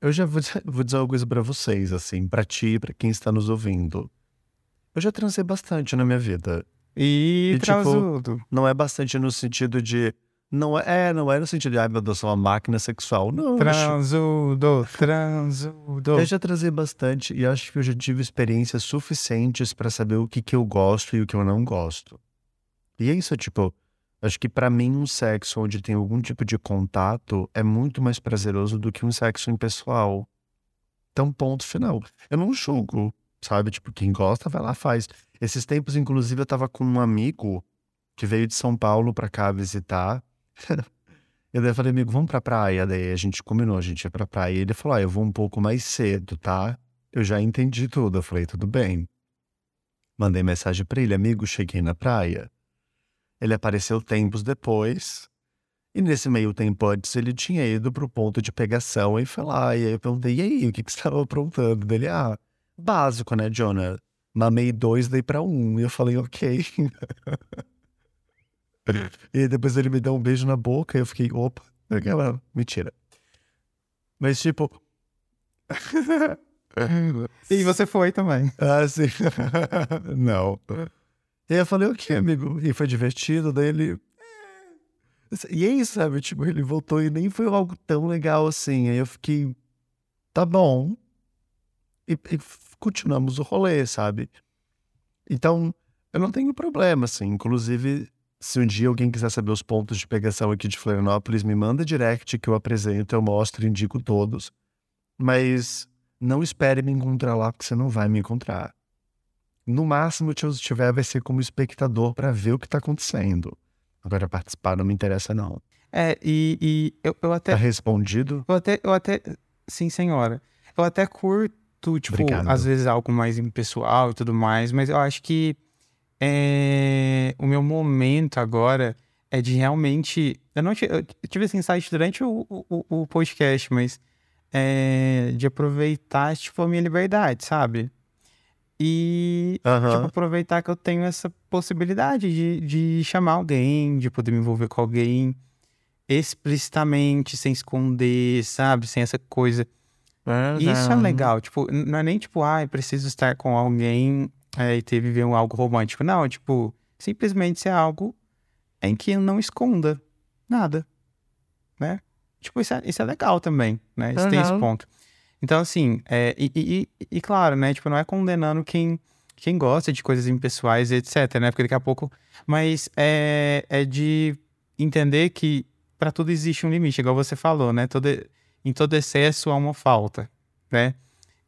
eu já vou, *laughs* vou dizer coisa para vocês, assim, para ti, para quem está nos ouvindo. Eu já transei bastante na minha vida. E, e tipo, não é bastante no sentido de não é, é, não é no sentido de, ai meu Deus, sou uma máquina sexual. Não. Transudo, transudo. Eu já trazei bastante e acho que eu já tive experiências suficientes para saber o que, que eu gosto e o que eu não gosto. E é isso, tipo, acho que para mim um sexo onde tem algum tipo de contato é muito mais prazeroso do que um sexo impessoal. Então, ponto final. Eu não julgo, sabe? Tipo, quem gosta vai lá faz. Esses tempos, inclusive, eu tava com um amigo que veio de São Paulo para cá visitar. *laughs* e daí eu falei, amigo, vamos pra praia. Daí a gente combinou, a gente ia pra praia. E ele falou, ah, eu vou um pouco mais cedo, tá? Eu já entendi tudo. Eu falei, tudo bem. Mandei mensagem pra ele, amigo, cheguei na praia. Ele apareceu tempos depois. E nesse meio tempo antes, ele tinha ido pro ponto de pegação e foi lá. E aí eu perguntei, e aí, o que, que você estava aprontando? Dele, ah, básico, né, Jonah? Mamei dois, dei pra um. E eu falei, ok. *laughs* E depois ele me deu um beijo na boca e eu fiquei, opa, aquela mentira. Mas tipo. *laughs* e você foi também. Ah, sim. *laughs* Não. E aí eu falei, o que, amigo? E foi divertido, daí ele. E aí, sabe, tipo, ele voltou e nem foi algo tão legal assim. Aí eu fiquei, tá bom. E, e continuamos o rolê, sabe? Então, eu não tenho problema, assim. Inclusive, se um dia alguém quiser saber os pontos de pegação aqui de Florianópolis, me manda direct que eu apresento, eu mostro, indico todos. Mas não espere me encontrar lá, porque você não vai me encontrar. No máximo, se eu estiver, vai ser como espectador para ver o que está acontecendo. Agora, participar não me interessa, não. É, e, e eu, eu até. Tá respondido? Eu até, eu até. Sim, senhora. Eu até curto, tipo, Obrigado. às vezes algo mais impessoal e tudo mais, mas eu acho que é, o meu momento agora é de realmente. Eu não eu tive esse insight durante o, o, o podcast, mas é, de aproveitar tipo, a minha liberdade, sabe? E uhum. tipo, aproveitar que eu tenho essa possibilidade de, de chamar alguém, de poder me envolver com alguém explicitamente, sem esconder, sabe? Sem essa coisa. Uhum. Isso é legal. Tipo, não é nem tipo, ah, preciso estar com alguém é, e ter viver um algo romântico. Não, é, tipo, simplesmente ser algo em que não esconda nada, né? Tipo, isso é, isso é legal também, né? Isso uhum. tem esse ponto. Então, assim, é, e, e, e, claro, né? Tipo, não é condenando quem, quem gosta de coisas impessoais, etc, né? Porque daqui a pouco... Mas é, é de entender que para tudo existe um limite, igual você falou, né? Todo, em todo excesso há uma falta, né?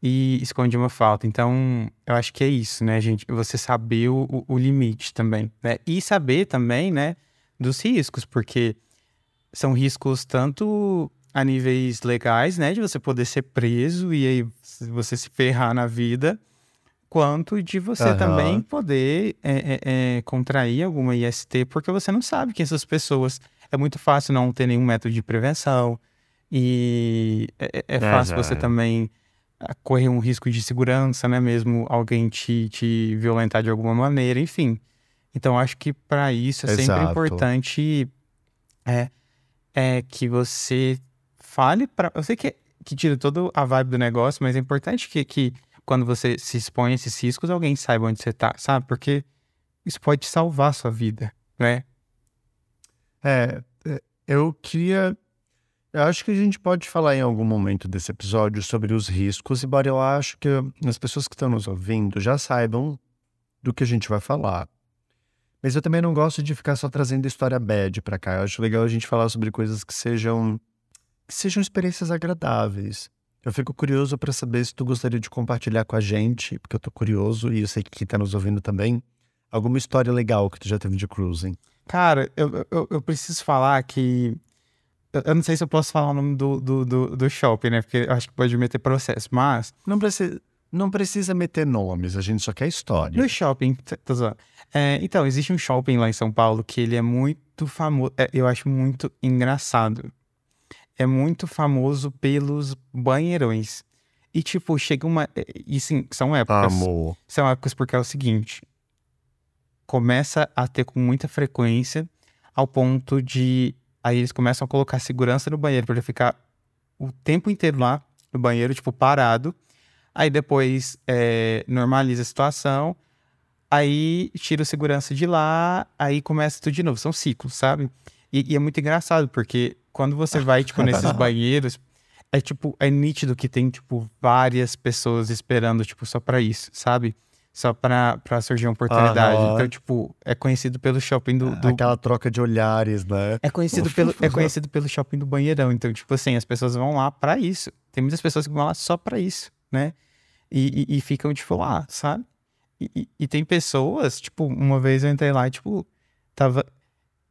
e esconde uma falta. Então, eu acho que é isso, né, gente? Você saber o, o limite também, né? E saber também, né, dos riscos, porque são riscos tanto a níveis legais, né, de você poder ser preso e aí você se ferrar na vida, quanto de você uhum. também poder é, é, é, contrair alguma IST, porque você não sabe quem essas pessoas. É muito fácil não ter nenhum método de prevenção, E é, é- é fácil você também ah, correr um risco de segurança, né? Mesmo alguém te, te violentar de alguma maneira, enfim. Então, acho que para isso é sempre Exato. importante é, é que você fale para. Eu sei que, que tira toda a vibe do negócio, mas é importante que, que quando você se expõe a esses riscos, alguém saiba onde você tá, sabe? Porque isso pode salvar a sua vida, né? É, é, eu queria. Eu acho que a gente pode falar em algum momento desse episódio sobre os riscos, embora eu acho que as pessoas que estão nos ouvindo já saibam do que a gente vai falar. Mas eu também não gosto de ficar só trazendo história bad pra cá. Eu acho legal a gente falar sobre coisas que sejam que sejam experiências agradáveis. Eu fico curioso pra saber se tu gostaria de compartilhar com a gente, porque eu tô curioso e eu sei que quem tá nos ouvindo também, alguma história legal que tu já teve de cruising. Cara, eu, eu, eu preciso falar que. Eu, não sei se eu posso falar o nome do, do, do, do shopping, né? Porque eu acho que pode meter processo. Mas, Não precisa, não precisa meter nomes, a gente só quer história. no shopping. t- Tô zoando. É, então, existe um shopping lá em São Paulo que ele é muito famoso. é, eu acho muito engraçado. É muito famoso pelos banheirões. E, tipo, chega uma. E sim, são épocas. Amor. São épocas porque é o seguinte: começa a ter com muita frequência, ao ponto de. Aí eles começam a colocar segurança no banheiro para ele ficar o tempo inteiro lá no banheiro, tipo, parado. Aí depois é, normaliza a situação. Aí tira o segurança de lá, aí começa tudo de novo. São ciclos, sabe? E, e é muito engraçado, porque quando você vai, tipo, nesses *laughs* banheiros, é tipo, é nítido que tem, tipo, várias pessoas esperando, tipo, só pra isso, sabe? Só pra, pra surgir uma oportunidade. Aham. Então, tipo, é conhecido pelo shopping do. do- Aquela troca de olhares, né? É conhecido, *laughs* pelo, é conhecido pelo shopping do banheirão. Então, tipo assim, as pessoas vão lá pra isso. Tem muitas pessoas que vão lá só pra isso, né? E, e, e ficam, tipo, lá, sabe? E, e- e tem pessoas, tipo, uma vez eu entrei lá e, tipo, tava.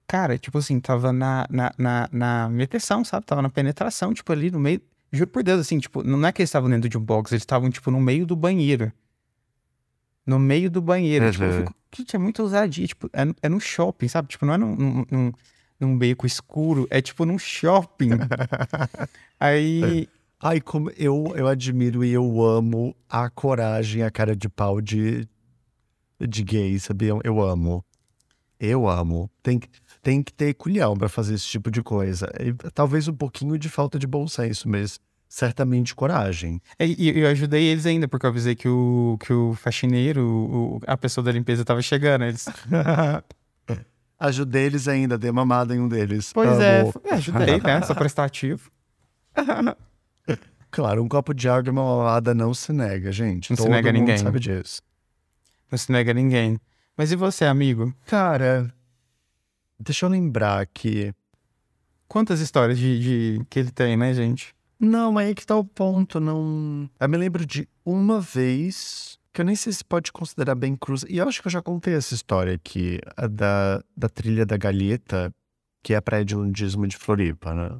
Cara, tipo assim, tava na, na, na, na meteção, sabe? Tava na penetração, tipo, ali no meio. Juro por Deus, assim, tipo, não é que eles estavam dentro de um box, eles estavam, tipo, no meio do banheiro. No meio do banheiro. Tipo, eu Uhum. fico, gente, é muito ousadia. Tipo, é, é no shopping, sabe? Tipo, não é num, num, num, num beco escuro, é tipo num shopping. *laughs* Aí. Ai, como eu, eu admiro e eu amo a coragem, a cara de pau de, de gay, sabia? Eu amo. Eu amo. Tem, que- tem que ter culhão pra fazer esse tipo de coisa. E talvez um pouquinho de falta de bom senso, mas certamente coragem. E e eu ajudei eles ainda, porque eu avisei que o, que o faxineiro, o- a pessoa da limpeza tava chegando. Eles, *laughs* Ajudei eles ainda, dei mamada em um deles. pois é, Amo. é, ajudei, né? Sou prestativo. *laughs* Claro, um copo de água e uma mamada não se nega, gente. Não se Todo nega a mundo ninguém. sabe disso. Não se nega a ninguém. Mas e você, amigo? Cara, deixa eu lembrar que Quantas histórias de, de- que ele tem, né, gente? Não, aí que tá o ponto, não... Eu me lembro de uma vez, que eu nem sei se pode considerar bem cruz, e eu acho que eu já contei essa história aqui, a da, da trilha da Galheta, que é a praia de nudismo de Floripa, né?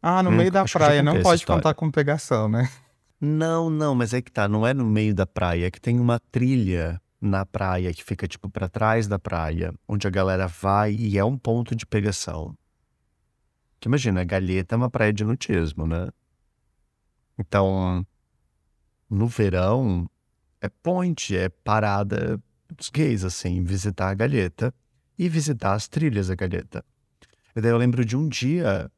Ah, no Hum, meio da praia, não pode contar com pegação, né? Não, não, mas é que tá, não é no meio da praia, é que tem uma trilha na praia que fica, tipo, pra trás da praia, onde a galera vai e é um ponto de pegação. Que imagina, a Galheta é uma praia de nudismo, né? Então, no verão, é point, é parada dos gays, assim, visitar a Galheta e visitar as trilhas da Galheta. E daí eu lembro de um dia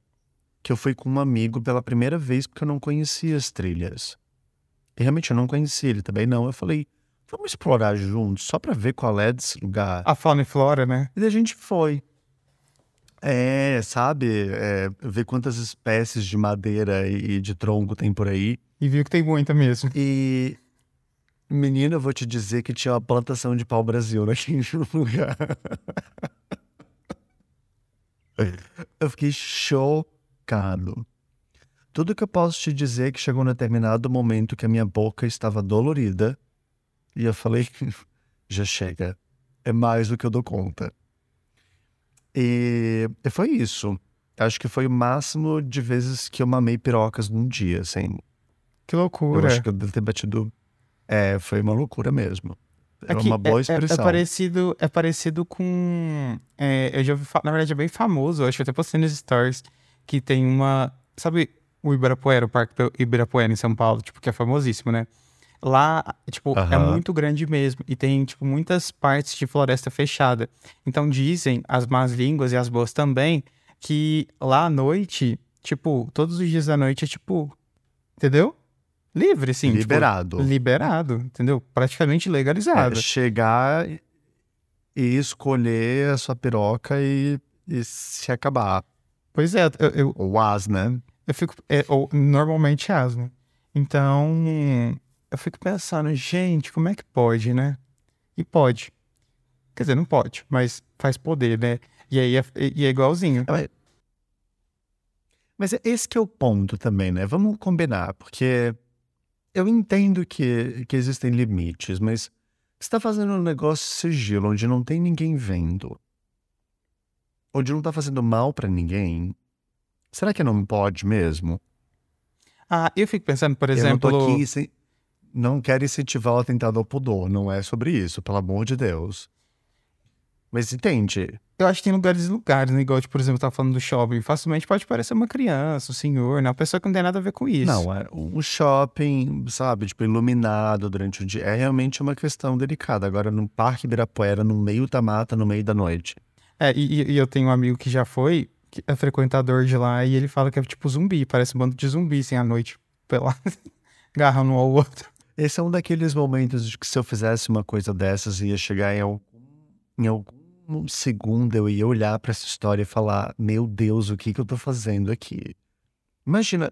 que eu fui com um amigo pela primeira vez porque eu não conhecia as trilhas. E realmente eu não conhecia, ele também não. Eu falei, vamos explorar juntos, só pra ver qual é desse lugar. A fauna e flora, né? E a gente foi. É, sabe? É, ver quantas espécies de madeira e de tronco tem por aí. E viu que tem muita mesmo. E, menina, eu vou te dizer que tinha uma plantação de pau-brasil naquele lugar. *laughs* Eu fiquei chocado. Tudo que eu posso te dizer é que chegou um determinado momento que a minha boca estava dolorida. E eu falei, *laughs* já chega. É mais do que eu dou conta. E, e foi isso. Acho que foi o máximo de vezes que eu mamei pirocas num dia, assim. Que Eu loucura. acho que eu devo ter batido. É, foi uma loucura mesmo. É, que uma boa é- é- expressão. É, parecido, é parecido com. é, eu já ouvi falar, na verdade é bem famoso, eu acho que eu até postei nos stories, que tem uma. Sabe o Ibirapuera, o Parque Ibirapuera em São Paulo, tipo, que é famosíssimo, né? Lá, tipo, é muito grande mesmo. E tem, tipo, muitas partes de floresta fechada. Então dizem as más línguas e as boas também que lá à noite, tipo, todos os dias da noite é tipo. Entendeu? Livre, sim. tipo, Liberado. liberado, entendeu? Praticamente É, legalizado. chegar e escolher a sua piroca e, e se acabar. Pois é, eu, eu, Ou as, né? eu fico. é, ou, normalmente é asno. Então, eu fico pensando, gente, como é que pode, né? E pode. Quer dizer, não pode, mas faz poder, né? E aí é, e é igualzinho. Mas é esse que é o ponto também, né? Vamos combinar, porque eu entendo que, que existem limites, mas você está fazendo um negócio sigilo, onde não tem ninguém vendo, onde não está fazendo mal para ninguém, será que não pode mesmo? Ah, eu fico pensando, por eu não exemplo. tô aqui, sem- não quero incentivar o atentado ao pudor, não é sobre isso, pelo amor de Deus. Mas entende? Eu acho que tem lugares e lugares, né? Igual, tipo, por exemplo, tá falando do shopping. Facilmente pode parecer uma criança, um senhor, né? Uma pessoa que não tem nada a ver com isso. Não, é um shopping, sabe, tipo, iluminado durante o dia. É realmente uma questão delicada. Agora, num parque Ibirapuera, no meio da mata, no meio da noite. É, e, e- e eu tenho um amigo que já foi, que é frequentador de lá, e ele fala que é tipo zumbi, parece um bando de zumbi, assim, à noite, *laughs* pelado, agarrando um ao outro. Esse é um daqueles momentos de que se eu fizesse uma coisa dessas, ia chegar em algum, em algum segundo, eu ia olhar pra essa história e falar: Meu Deus, o que que eu tô fazendo aqui? Imagina,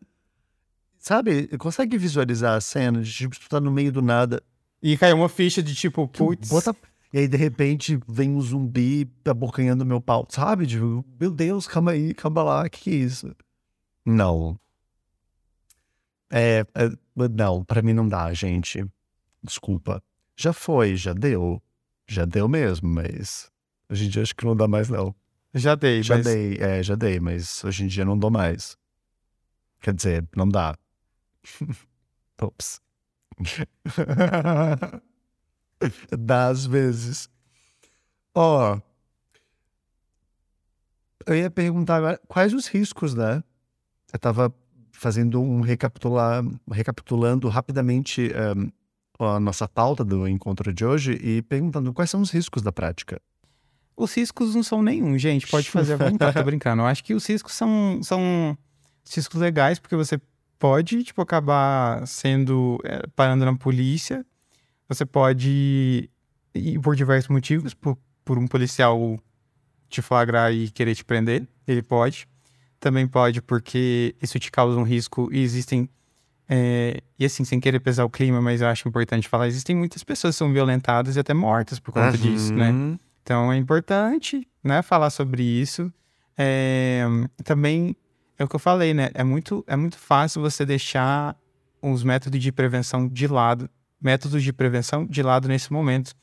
sabe, consegue visualizar a cena de tipo, tu tá no meio do nada, E caiu uma ficha de tipo, putz, Bota... E aí, de repente, vem um zumbi abocanhando meu pau, sabe? Tipo, meu Deus, calma aí, calma lá, que que é isso? Não. É, é, não, pra mim não dá, gente. Desculpa. Já foi, já deu. Já deu mesmo, mas hoje em dia acho que não dá mais, não. já dei, Já mas... dei, é, já dei, mas hoje em dia não dou mais. Quer dizer, não dá. *laughs* Ops. *laughs* dá às vezes. Ó. eu ia perguntar agora, quais os riscos, né? Eu tava fazendo um recapitular, recapitulando rapidamente ehm, a nossa pauta do encontro de hoje e perguntando quais são os riscos da prática. Os riscos não são nenhum, gente. Pode fazer à *laughs* vontade, tô brincando. Eu acho que os riscos são, são riscos legais, porque você pode, tipo, acabar sendo. é, parando na polícia. Você pode ir por diversos motivos, por, por um policial te flagrar e querer te prender. Ele pode. Também pode porque isso te causa um risco e existem. é, e assim, sem querer pesar o clima, mas eu acho importante falar, existem muitas pessoas que são violentadas e até mortas por conta disso, né? Uhum. Então é importante, né, falar sobre isso. É, também é o que eu falei, né? É muito, é muito fácil você deixar os métodos de prevenção de lado, métodos de prevenção de lado nesse momento,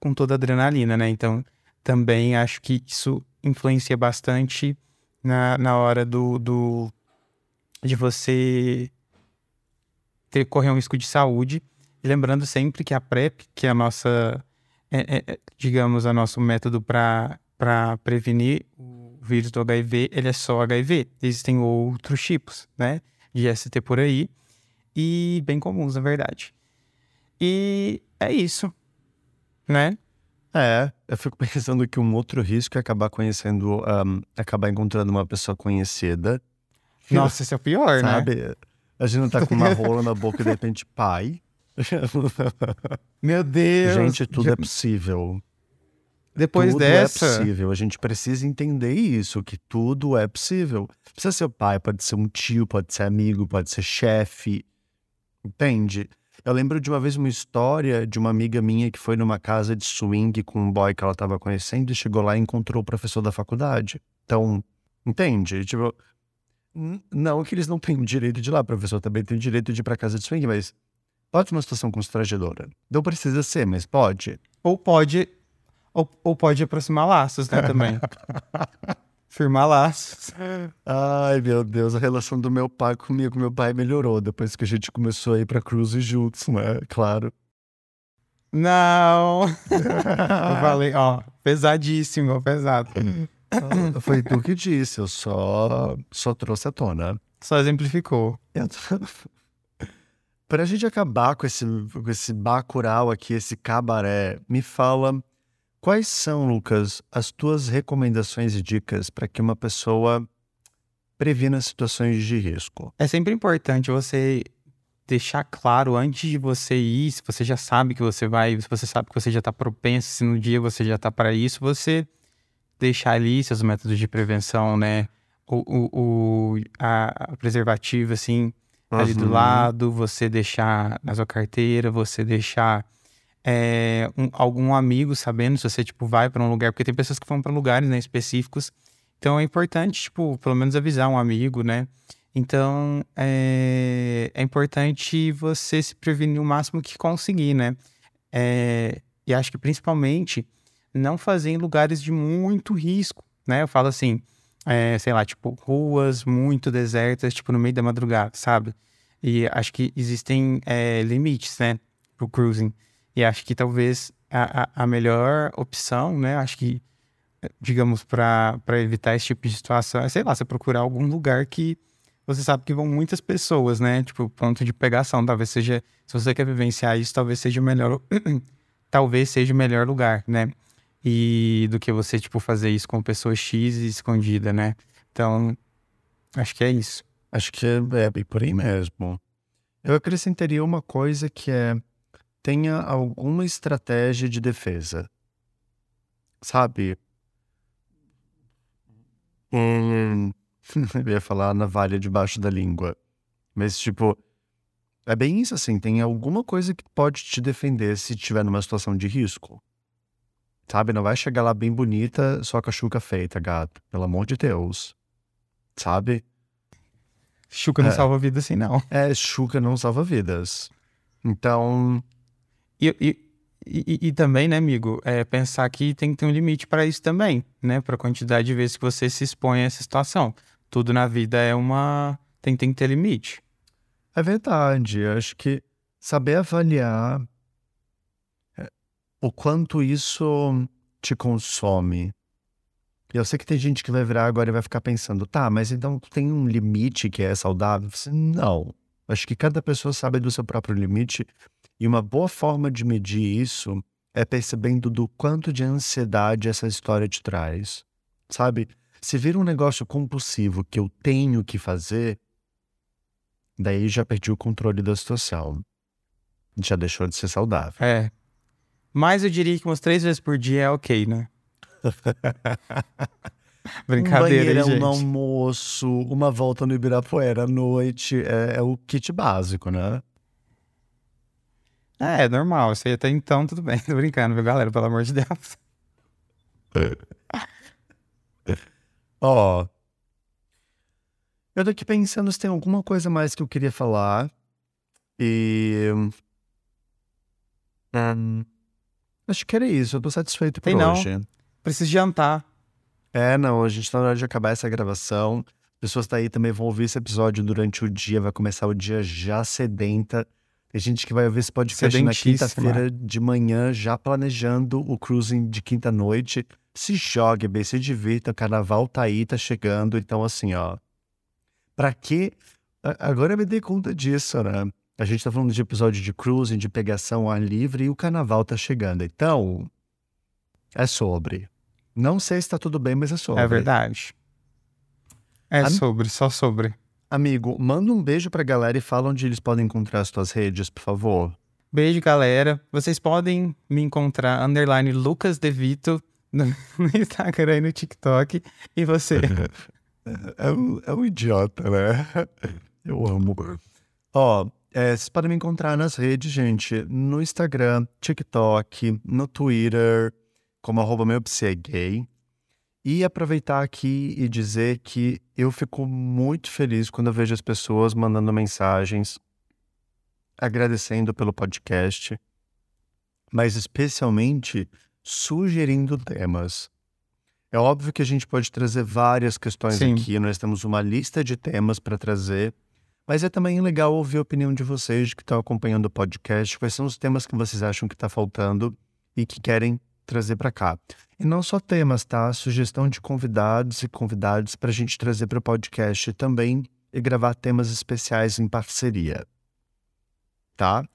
com toda a adrenalina, né? Então também acho que isso influencia bastante na, na hora do, do de você ter correr um risco de saúde. E lembrando sempre que a PrEP, que é a nossa é- é- é, digamos, o nosso método para prevenir o vírus do HIV, ele é só HIV. Existem outros tipos, né, de ST por aí, e bem comuns, na verdade. E é isso, né? É, eu fico *laughs* pensando que um outro risco é acabar conhecendo, ahm, acabar encontrando uma pessoa conhecida, Nossa, esse é o pior, né? sabe? A gente não tá com uma rola na boca e de repente, pai. *laughs* Meu Deus! Gente, tudo Já- é possível. Depois tudo dessa, é possível. A gente precisa entender isso, que tudo é possível. Precisa ser o pai, pode ser um tio, pode ser amigo, pode ser chefe. Entende? Eu lembro de uma vez uma história de uma amiga minha que foi numa casa de swing com um boy que ela tava conhecendo e chegou lá e encontrou o professor da faculdade. Então, entende? Tipo, não que eles não tenham direito de ir lá, o professor também tem o direito de ir pra casa de swing, mas pode ser uma situação constrangedora. Não precisa ser, mas pode. ou pode, ou, ou pode aproximar laços, né, também. *laughs* Firmar laços. *laughs* Ai, meu Deus, a relação do meu pai comigo, meu pai melhorou depois que a gente começou a ir pra cruise juntos, né? Claro. Não! *laughs* Eu falei, ó, pesadíssimo, pesado. Ah, Foi tu que disse, eu só, só trouxe à tona. Só exemplificou. Eu. *laughs* Pra gente acabar com esse, com esse bacural aqui, esse cabaré, me fala quais são, Lucas, as tuas recomendações e dicas para que uma pessoa previna situações de risco? É sempre importante você deixar claro antes de você ir, se você já sabe que você vai, se você sabe que você já está propenso, se no dia você já está para isso, você deixar ali seus métodos de prevenção, né? O, o, o a, a preservativa, assim, ali do Uhum. lado, você deixar na sua carteira, você deixar é, um- algum amigo sabendo se você, tipo, vai para um lugar, porque tem pessoas que vão para lugares, né, específicos. Então é importante, tipo, pelo menos avisar um amigo, né? Então é, é importante você se prevenir o máximo que conseguir, né? É, e acho que principalmente não fazer em lugares de muito risco, né? Eu falo assim, é, sei lá, tipo, ruas muito desertas, tipo, no meio da madrugada, sabe? E acho que existem é, limites, né, pro cruising. E acho que talvez a, a, melhor opção, né, acho que, eh, digamos, para evitar esse tipo de situação é, sei lá, você procurar algum lugar que você sabe que vão muitas pessoas, né? Tipo, ponto de pegação. Talvez seja, se você quer vivenciar isso, talvez seja o melhor, *clears throat* talvez seja o melhor lugar, né? E do que você, tipo, fazer isso com pessoa X escondida, né? Então, acho que é isso. Acho que é, é por aí mesmo. Eu acrescentaria uma coisa que é tenha alguma estratégia de defesa. Sabe? Hum, *laughs* eu ia falar navalha debaixo da língua. Mas, tipo, é bem isso assim. Tem alguma coisa que pode te defender se estiver numa situação de risco. Sabe? Não vai chegar lá bem bonita, só com a chuca feita, gato. Pelo amor de Deus. Sabe? Chuca não É. salva vida assim, não. É, chuca não salva vidas. Então, E, e, e, também, né, amigo, é pensar que tem que ter um limite para isso também, né? Para a quantidade de vezes que você se expõe a essa situação. Tudo na vida é uma. Tem, tem que ter limite. é verdade. Acho que saber avaliar é, o quanto isso te consome. E eu sei que tem gente que vai virar agora e vai ficar pensando, tá, mas então tem um limite que é saudável? Não. Acho que cada pessoa sabe do seu próprio limite. E uma boa forma de medir isso é percebendo do quanto de ansiedade essa história te traz. Sabe? Se vira um negócio compulsivo que eu tenho que fazer, daí já perdi o controle da situação. Já deixou de ser saudável. É. Mas eu diria que umas três vezes por dia é ok, né? *laughs* um *laughs* Brincadeira, hein, banheirão gente? no almoço, uma volta no Ibirapuera à noite, é, é o kit básico, né? É, é normal. Isso aí até então tudo bem. *laughs* Tô brincando, viu, galera? Pelo amor de Deus. Ó, eu tô aqui pensando se tem alguma coisa mais que eu queria falar. E. Hum, acho que era isso, eu tô satisfeito por Tem não. hoje. Preciso jantar. É, não, a gente tá na hora de acabar essa gravação. Pessoas daí também vão ouvir esse episódio durante o dia, vai começar o dia já sedenta. Tem gente que vai ouvir esse podcast na quinta-feira de manhã, já planejando o cruising de quinta-noite. Se jogue, bem, se divirta, o carnaval tá aí, tá chegando. Então, assim, ó. Pra quê? A- Agora eu me dei conta disso, né? A gente tá falando de episódio de cruising, de pegação ao ar livre e o carnaval tá chegando. Então, é sobre. Não sei se tá tudo bem, mas é sobre. É verdade. É Am- sobre, só sobre. Amigo, manda um beijo pra galera e fala onde eles podem encontrar as tuas redes, por favor. Beijo, galera. Vocês podem me encontrar underline Lucas DeVito *laughs* no Instagram e no TikTok. E você? *laughs* É um, é um idiota, né? Eu amo. Ó, é, vocês podem me encontrar nas redes, gente, no Instagram, TikTok, no Twitter, como arroba meu é gay. E aproveitar aqui e dizer que eu fico muito feliz quando eu vejo as pessoas mandando mensagens agradecendo pelo podcast, mas especialmente sugerindo temas. É óbvio que a gente pode trazer várias questões Sim. aqui, nós temos uma lista de temas para trazer, mas é também legal ouvir a opinião de vocês que estão acompanhando o podcast, quais são os temas que vocês acham que está faltando e que querem trazer para cá. E não só temas, tá? Sugestão de convidados e convidados para a gente trazer para o podcast também e gravar temas especiais em parceria. Tá?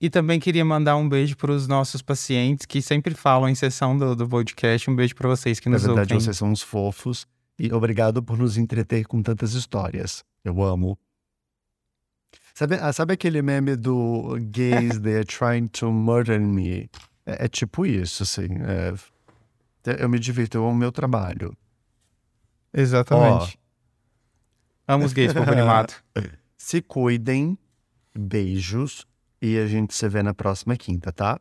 E também queria mandar um beijo para os nossos pacientes que sempre falam em sessão do, do podcast. Um beijo para vocês que nos Na verdade, ouvem. vocês são uns fofos e obrigado por nos entreter com tantas histórias. Eu amo. Sabe, ah, sabe aquele meme do gays they're trying to murder me? É, é tipo isso, assim. é- eu me divirto, eu amo meu trabalho. Exatamente. Amo os gays, *laughs* povo animado. Se cuidem, beijos e a gente se vê na próxima quinta, tá?